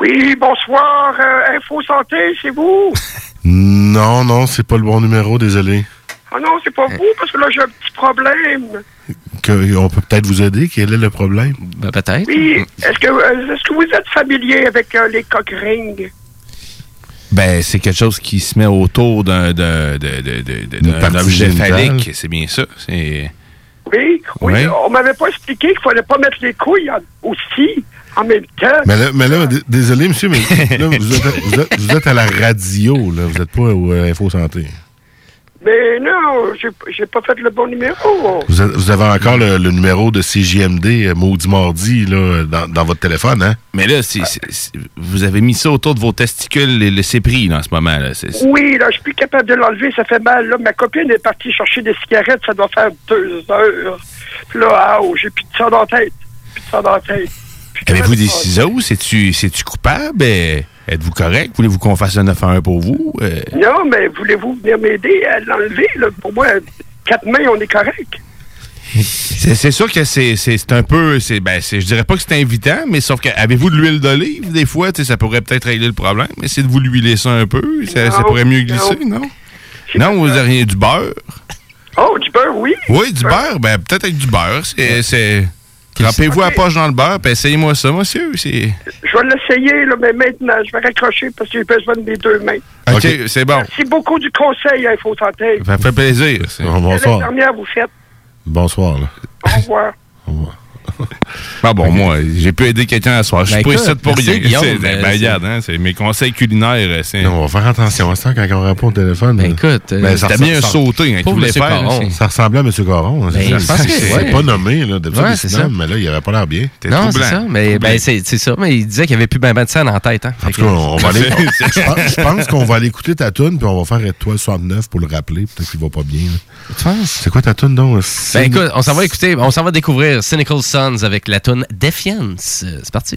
Oui, bonsoir, euh, Info Santé, c'est vous? [LAUGHS] Non, non, c'est pas le bon numéro, désolé. Ah non, c'est pas vous, parce que là, j'ai un petit problème. Que- on peut peut-être vous aider? Quel est le problème? Ben, peut-être. Oui, est-ce que, euh, est-ce que vous êtes familier avec euh, les coq rings? Ben, c'est quelque chose qui se met autour d'un d'un- d'un- objet phallique. C'est bien ça. C'est. Oui, oui, Oui. on m'avait pas expliqué qu'il fallait pas mettre les couilles en- aussi en même temps. Mais là, mais là, d- désolé, monsieur, mais là, vous, êtes, vous êtes- vous êtes à la radio, là. Vous n'êtes pas au euh, Info Santé. Mais non, j'ai j'ai pas fait le bon numéro. Vous, avez- vous avez encore le, le numéro de CJMD, euh, Maudit Mardi, là, dans, dans votre téléphone, hein? Mais là, c'est- c'est- c'est- vous avez mis ça autour de vos testicules et laissé pris là, en ce moment. Là. C'est- c'est- Oui, là, je suis plus capable de l'enlever, ça fait mal. Là, ma copine est partie chercher des cigarettes, ça doit faire deux heures. Puis là, ah, oh, j'ai plus de sang dans la tête. Plus de sang dans la tête. Avez-vous des ciseaux? C'est-tu coupable? Êtes-vous correct? Voulez-vous qu'on fasse un 9 à 1 pour vous? Euh, Non, mais voulez-vous venir m'aider à l'enlever? Pour moi, quatre mains, on est correct. c'est sûr que c'est un peu. c'est- Ben, c'est- je dirais pas que c'est invitant, mais sauf que avez-vous de l'huile d'olive des fois? Ça pourrait peut-être régler le problème. Essayez de vous l'huiler ça un peu. Ça, ça Non, pourrait mieux glisser, non? Non, vous avez rien du beurre? Oh, du beurre, oui. Oui, du beurre. Ben, peut-être avec du beurre. C'est. Trempez-vous à poche dans le beurre, puis essayez-moi ça, monsieur. Je vais l'essayer, mais maintenant, je vais raccrocher parce que j'ai besoin de mes deux mains. OK, c'est bon. Merci beaucoup du conseil, Info Santé. Ça fait plaisir. c'est- L'année dernière, vous faites. Bonsoir, là. Au revoir. Ah bon, moi, j'ai pu aider quelqu'un à soir. Je suis Ben, pas ici pour rien. C'est- ben, ben, hein, c'est mes conseils culinaires. euh, c'est- Non, on va faire attention à ça quand on répond au téléphone. Ben, écoute, euh, c'était bien sauté, hein, qu'il voulait faire, Ça, ça ressemblait à M. Caron. Ben, je pense que c'est ouais. pas nommé, là. Ouais, ça. nomme, mais là, il avait pas l'air bien. Non, c'est ça. Mais ben, c'est c'est ça. Mais il disait qu'il n'y avait plus ben, ben de scène en tête. Hein. En tout cas, on va aller. [LAUGHS] je pense- qu'on va aller écouter ta tune, puis on va faire étoile 69 pour le rappeler. Peut-être qu'il va pas bien. Tu penses? C'est quoi ta tune, donc? Ben écoute, on s'en va écouter, on s'en va découvrir Cynical Sons avec la tune Defiance. C'est parti.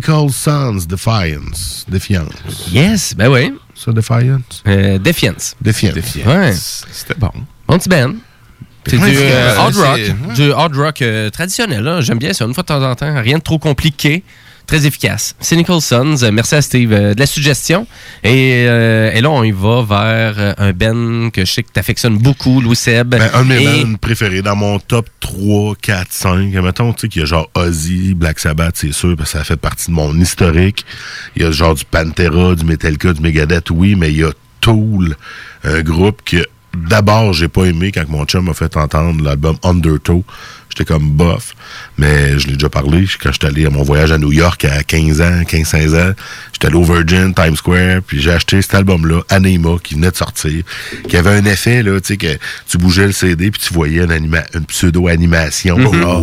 Cynical Sons, Defiance. Defiance. Yes, ben oui. Ça, Defiance? Euh, Defiance. Defiance. Ouais. C'était bon. Bon petit band. C'est du euh, hard rock. ouais. Du hard rock euh, traditionnel. là. J'aime bien ça, une fois de temps en temps. Rien de trop compliqué. Très efficace. Cynical Sons, merci à Steve euh, de la suggestion. Et, euh, et là, on y va vers euh, un Ben que je sais que tu affectionnes beaucoup, Louis Seb. Ben, un de mes Et- bands préférés dans mon top 3, 4, 5. Mettons, tu sais, qu'il y a genre Ozzy, Black Sabbath, c'est sûr, parce que ça fait partie de mon historique. Il y a genre du Pantera, du Metallica, du Megadeth, oui, mais il y a Tool, un groupe que d'abord j'ai pas aimé quand mon chum m'a fait entendre l'album Undertow. J'étais comme bof, mais je l'ai déjà parlé. Quand j'étais allé à mon voyage à New York à 15 ans, 15-16 ans, j'étais allé au Virgin, Times Square, puis j'ai acheté cet album-là, Anima, qui venait de sortir, qui avait un effet, là, tu sais, que tu bougeais le CD, puis tu voyais une, anima- une pseudo-animation. Là.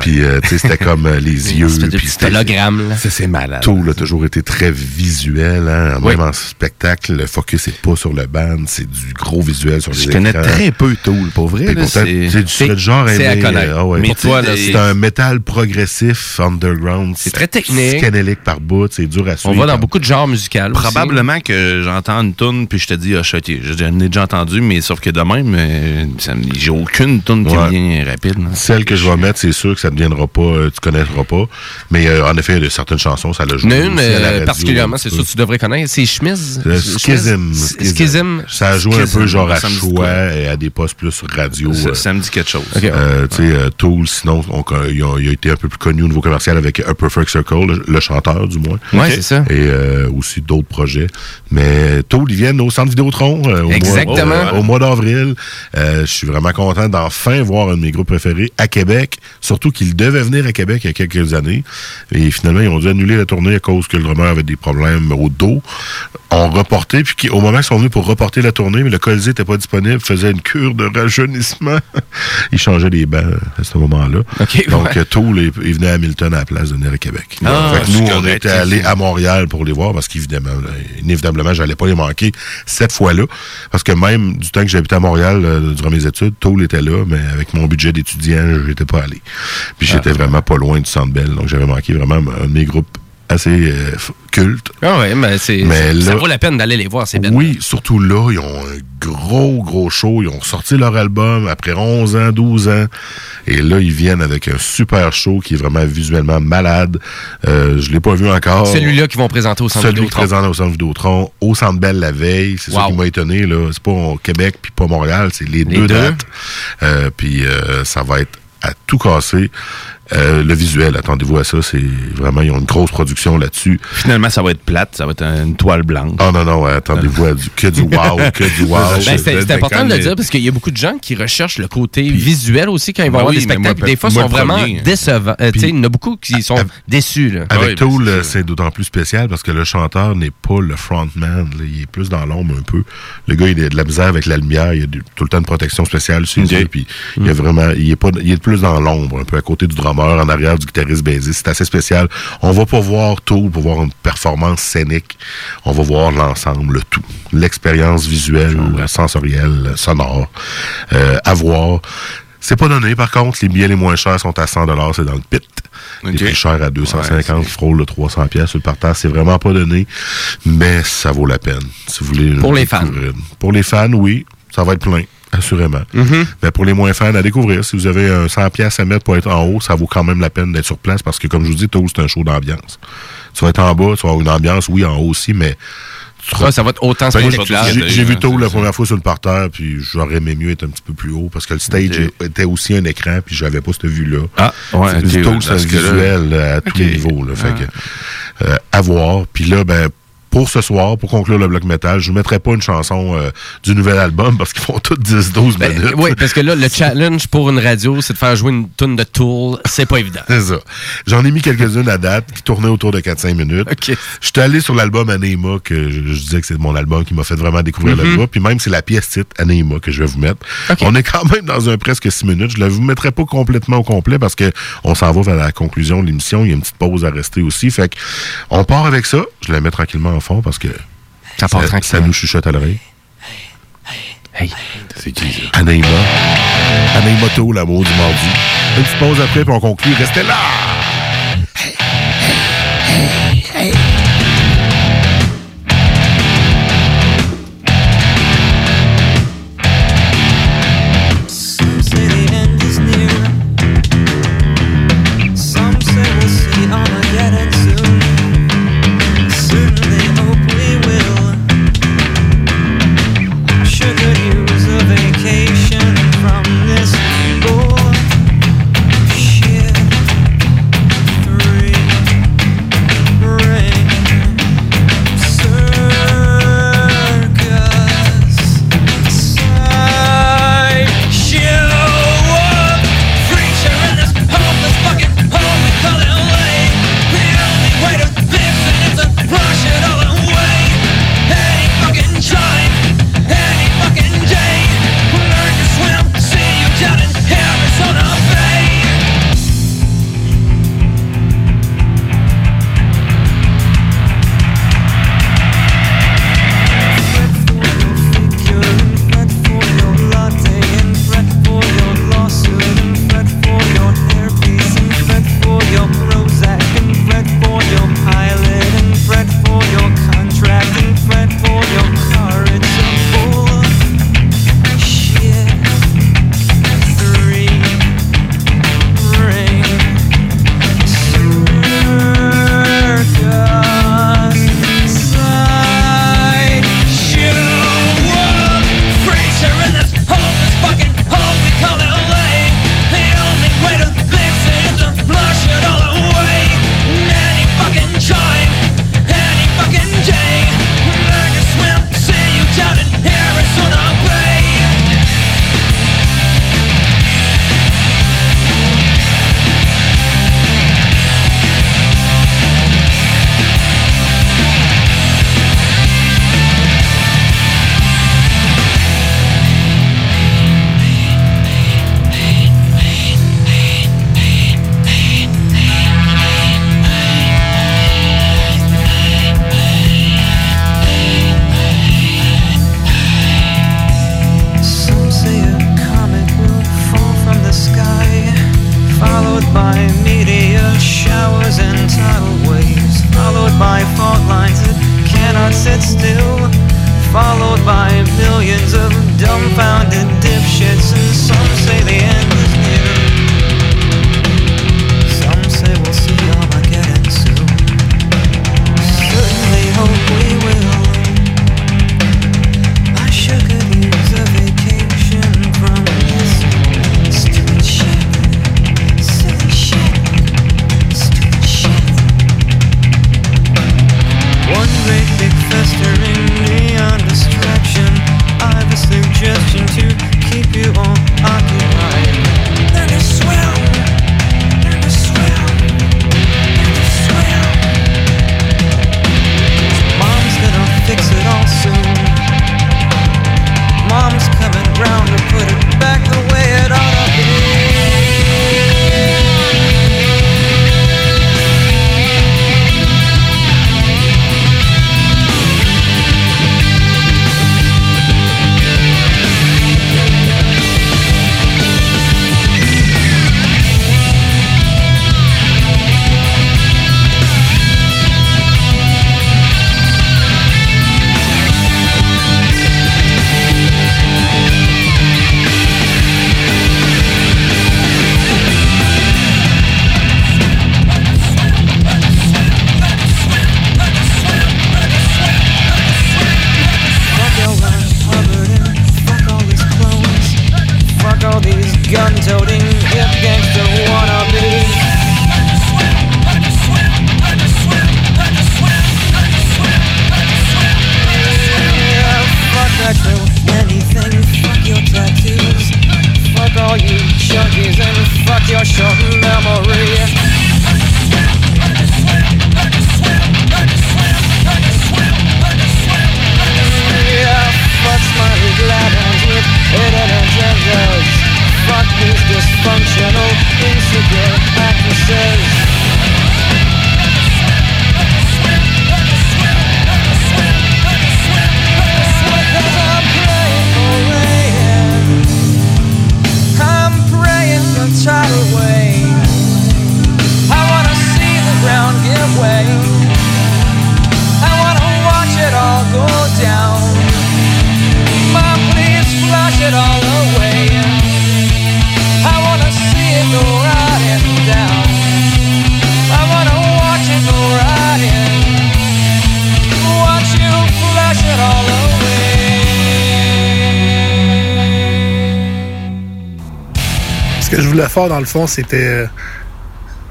Puis, euh, tu sais, c'était comme euh, les [LAUGHS] yeux. puis c'était- hologramme, là. Ça, c'est malade. Tool a toujours été très visuel, hein. Oui. Même en spectacle, le focus n'est pas sur le band, c'est du gros visuel sur les Je connais écrans. très peu Tool, pour vrai. C'est- le genre à c'est à connaître. euh, ah ouais. Mais toi, là, c'est c'est- un métal progressif underground. C'est très technique. Psychédélique par bout, c'est dur à On suivre. va dans beaucoup de genres musicaux. aussi. Probablement que j'entends une tune puis je te dis, ah, je ok, j'en ai déjà entendu, mais sauf que de même, euh, j'ai aucune tune qui me Ouais. vient rapide. Celle que je vais mettre, c'est sûr que ça ne deviendra pas, euh, tu connaîtras pas. Mais euh, en effet, il y a certaines chansons, ça l'a Il joué. y en a une aussi à la euh, radio, particulièrement, c'est peu. que tu devrais connaître. C'est Schmiz. Schism. Schism. Ça a joué un peu genre à choix et à des postes plus radio. Ça, me dit quelque chose. Tu sais, Tool, sinon, on- il, a, il a été un peu plus connu au niveau commercial avec A Perfect Circle, le, le chanteur du moins. Ouais, c'est ça. Et euh, aussi d'autres projets. Mais ils viennent au Centre Vidéotron euh, au Exactement. mois, euh, au mois d'avril. Euh, je suis vraiment content d'enfin voir un de mes groupes préférés à Québec. Surtout qu'il devait venir à Québec il y a quelques années. Et finalement, ils ont dû annuler la tournée à cause que le drummer avait des problèmes au dos. On reporté, puis au moment qu'ils sont venus pour reporter la tournée, mais le Colisée n'était pas disponible, faisait une cure de rajeunissement. [LAUGHS] ils changeaient les bancs à ce moment-là. Donc, ouais. euh, Tool est, est venu à Hamilton à la place de venir à Québec. Ah, Fait que nous, on était allés à Montréal pour les voir parce qu'évidemment, là, inévitablement, j'allais pas les manquer cette fois-là. Parce que même du temps que j'habitais à Montréal euh, durant mes études, Tool était là, mais avec mon budget d'étudiant, j'étais pas allé. Puis Ah. j'étais vraiment pas loin du Centre Bell, donc j'avais manqué vraiment un de mes groupes assez euh, cultes. Ah ouais, mais, c'est, Mais ça vaut la peine d'aller les voir, ces bands. Oui, surtout là, ils ont un gros, gros show. Ils ont sorti leur album après 11 ans, 12 ans. Et là, ils viennent avec un super show qui est vraiment visuellement malade. Euh, je l'ai pas vu encore. Celui-là qu'ils vont présenter au Centre Celui qui Vidéotron. présente au Centre Vidéotron, au Centre Bell la veille. C'est ça qui m'a étonné. là. C'est pas au Québec puis pas Montréal, c'est les, deux, deux. dates. Euh, puis ça va être à tout casser. Euh, le visuel, attendez-vous à ça. C'est vraiment, ils ont une grosse production là-dessus. Finalement, ça va être plate, ça va être une toile blanche. Oh non, non, attendez-vous à du, que du [LAUGHS] wow, que du wow. Ben, c'est c'est important de le dire parce qu'il y a beaucoup de gens qui recherchent le côté visuel aussi quand ils vont Ben avoir oui, des moi, spectacles. des fois, ils sont vraiment premier. décevants. Euh, tu sais, il y en a beaucoup qui sont déçus. Là. Avec Tool, euh, c'est d'autant plus spécial parce que le chanteur n'est pas le frontman. là. Il est plus dans l'ombre un peu. Le gars, il a de la misère avec la lumière. Il a du- tout le temps une protection spéciale sur yeux. Puis il est vraiment, il est pas, il est plus dans l'ombre, un peu à côté du en arrière du guitariste bassiste. C'est assez spécial. On va pas voir Tool pour voir une performance scénique. On va voir l'ensemble, le tout. L'expérience visuelle, sensorielle, sonore, euh, à voir. C'est pas donné, par contre. Les billets les moins chers sont à 100 c'est dans le pit. Les plus chers à 250, qui frôlent le 300 pièces sur le parterre. C'est vraiment pas donné, mais ça vaut la peine. Si vous voulez Pour le les fans. Pour les fans, oui, ça va être plein. Assurément. Mm-hmm. Mais pour les moins fans, à découvrir. Si vous avez un 100 pièces à mettre pour être en haut, ça vaut quand même la peine d'être sur place parce que, comme je vous dis, Toast, c'est un show d'ambiance. Tu vas être en bas, tu vas avoir une ambiance, oui, en haut aussi, mais tu Ouais, ça va être autant Ben. J'ai vu Toll la première fois sur le parterre, puis j'aurais aimé mieux être un petit peu plus haut parce que le stage était aussi un écran, puis j'avais pas cette vue-là. Ah, ouais, C'est- ok, Toll, dans c'est un visuel euh, à tous les niveaux. Là, fait Ah. que, euh, à voir. Puis là, ben, pour ce soir, pour conclure le bloc métal, je ne mettrai pas une chanson euh, du nouvel album parce qu'ils font toutes 10-12 minutes. Ben, oui, parce que là, le [LAUGHS] challenge pour une radio, c'est de faire jouer une tune de Tool. C'est pas évident. C'est ça. J'en ai mis quelques-unes à date qui tournaient autour de 4-5 minutes. Je suis allé sur l'album Anema, que je, je disais que c'est mon album qui m'a fait vraiment découvrir Mhm. le groupe. Puis même, c'est la pièce titre Anema que je vais vous mettre. On est quand même dans un presque 6 minutes. Je ne vous mettrai pas complètement au complet parce que on s'en va vers la conclusion de l'émission. Il y a une petite pause à rester aussi. Fait que on part avec ça. Je la mets tranquillement en parce que Ça part ça, tranquillement. nous chuchote à l'oreille. Hey. C'est qui ça? Anaïma. Anaïma Tôt, l'amour du mardi. Une petite pause après, puis on conclut. Restez là! Dans le fond, c'était euh,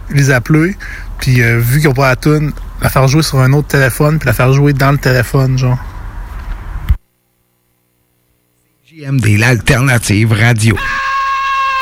les appeler, puis euh, vu qu'ils n'ont pas la la faire jouer sur un autre téléphone, puis la faire jouer dans le téléphone, genre. JMD, l'alternative radio.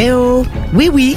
Eh oh! Oui, oui,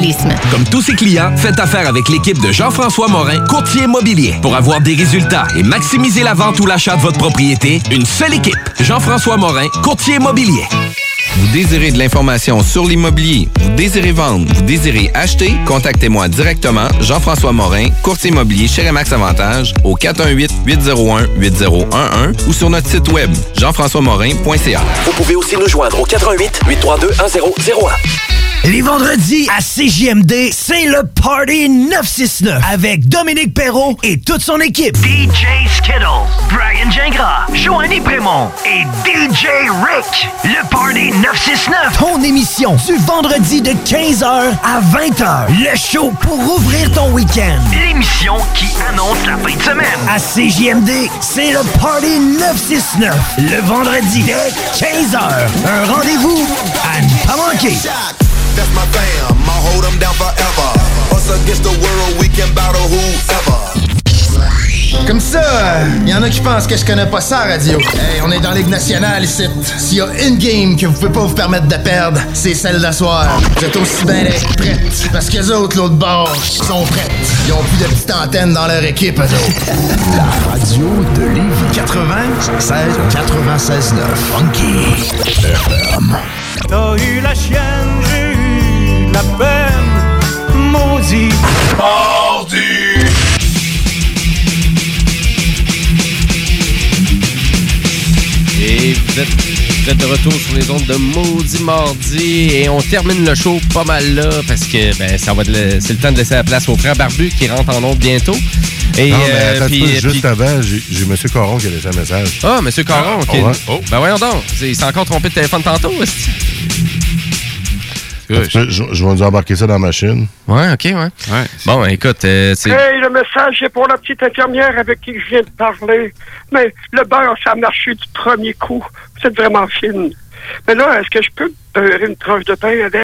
Comme tous ses clients, faites affaire avec l'équipe de Jean-François Morin, courtier immobilier. Pour avoir des résultats et maximiser la vente ou l'achat de votre propriété, une seule équipe. Jean-François Morin, courtier immobilier. Vous désirez de l'information sur l'immobilier, vous désirez vendre, vous désirez acheter, contactez-moi directement, Jean-François Morin, courtier immobilier chez Remax Avantage, au 418-801-8011 ou sur notre site web, jean-françois-morin.ca. Vous pouvez aussi nous joindre au 88 832 1001. Les vendredis à CJMD, c'est le Party 969 avec Dominique Perrault et toute son équipe. DJ Skittles, Brian Gingras, Joanny Prémont et DJ Rick. Le Party 969, ton émission du vendredi de 15h à 20h. Le show pour ouvrir ton week-end. L'émission qui annonce la fin de semaine. À CJMD, c'est le Party 969. Le vendredi dès 15h. Un rendez-vous à ne manquer. That's my fam. Comme ça, il y en a qui pensent que je connais pas ça, radio. Hey, on est dans Ligue nationale ici. S'il y a une game que vous pouvez pas vous permettre de perdre, c'est celle d'asseoir. Vous êtes aussi bien d'être prêtes. Parce que les autres, l'autre bord, sont prêtes. Ils ont plus de petites antennes dans leur équipe, eux autres. La radio de Lévis 96 96 9 Funky FM. T'as eu la chienne, j'ai eu la peine, maudit. Mardi! Vous êtes, vous êtes de retour sur les ondes de Maudit Mardi et on termine le show pas mal là parce que ben, ça va c'est le temps de laisser la place au frère Barbu qui rentre en onde bientôt. Et, non, mais euh, attends un puis- peu, puis- juste avant, j'ai M. Coron qui a laissé un message. Ah, M. Caron, ok. Ah. Oh. Ben voyons donc, il s'est encore trompé de téléphone tantôt. Que- Je, je vais nous embarquer ça dans la machine. Ouais, ok, ouais. Bon, écoute, euh, c'est. Hey, le message est pour la petite infirmière avec qui je viens de parler. Mais le beurre, ça a marché du premier coup. Vous êtes vraiment fine. Mais là, est-ce que je peux beurrer une tranche de pain avec?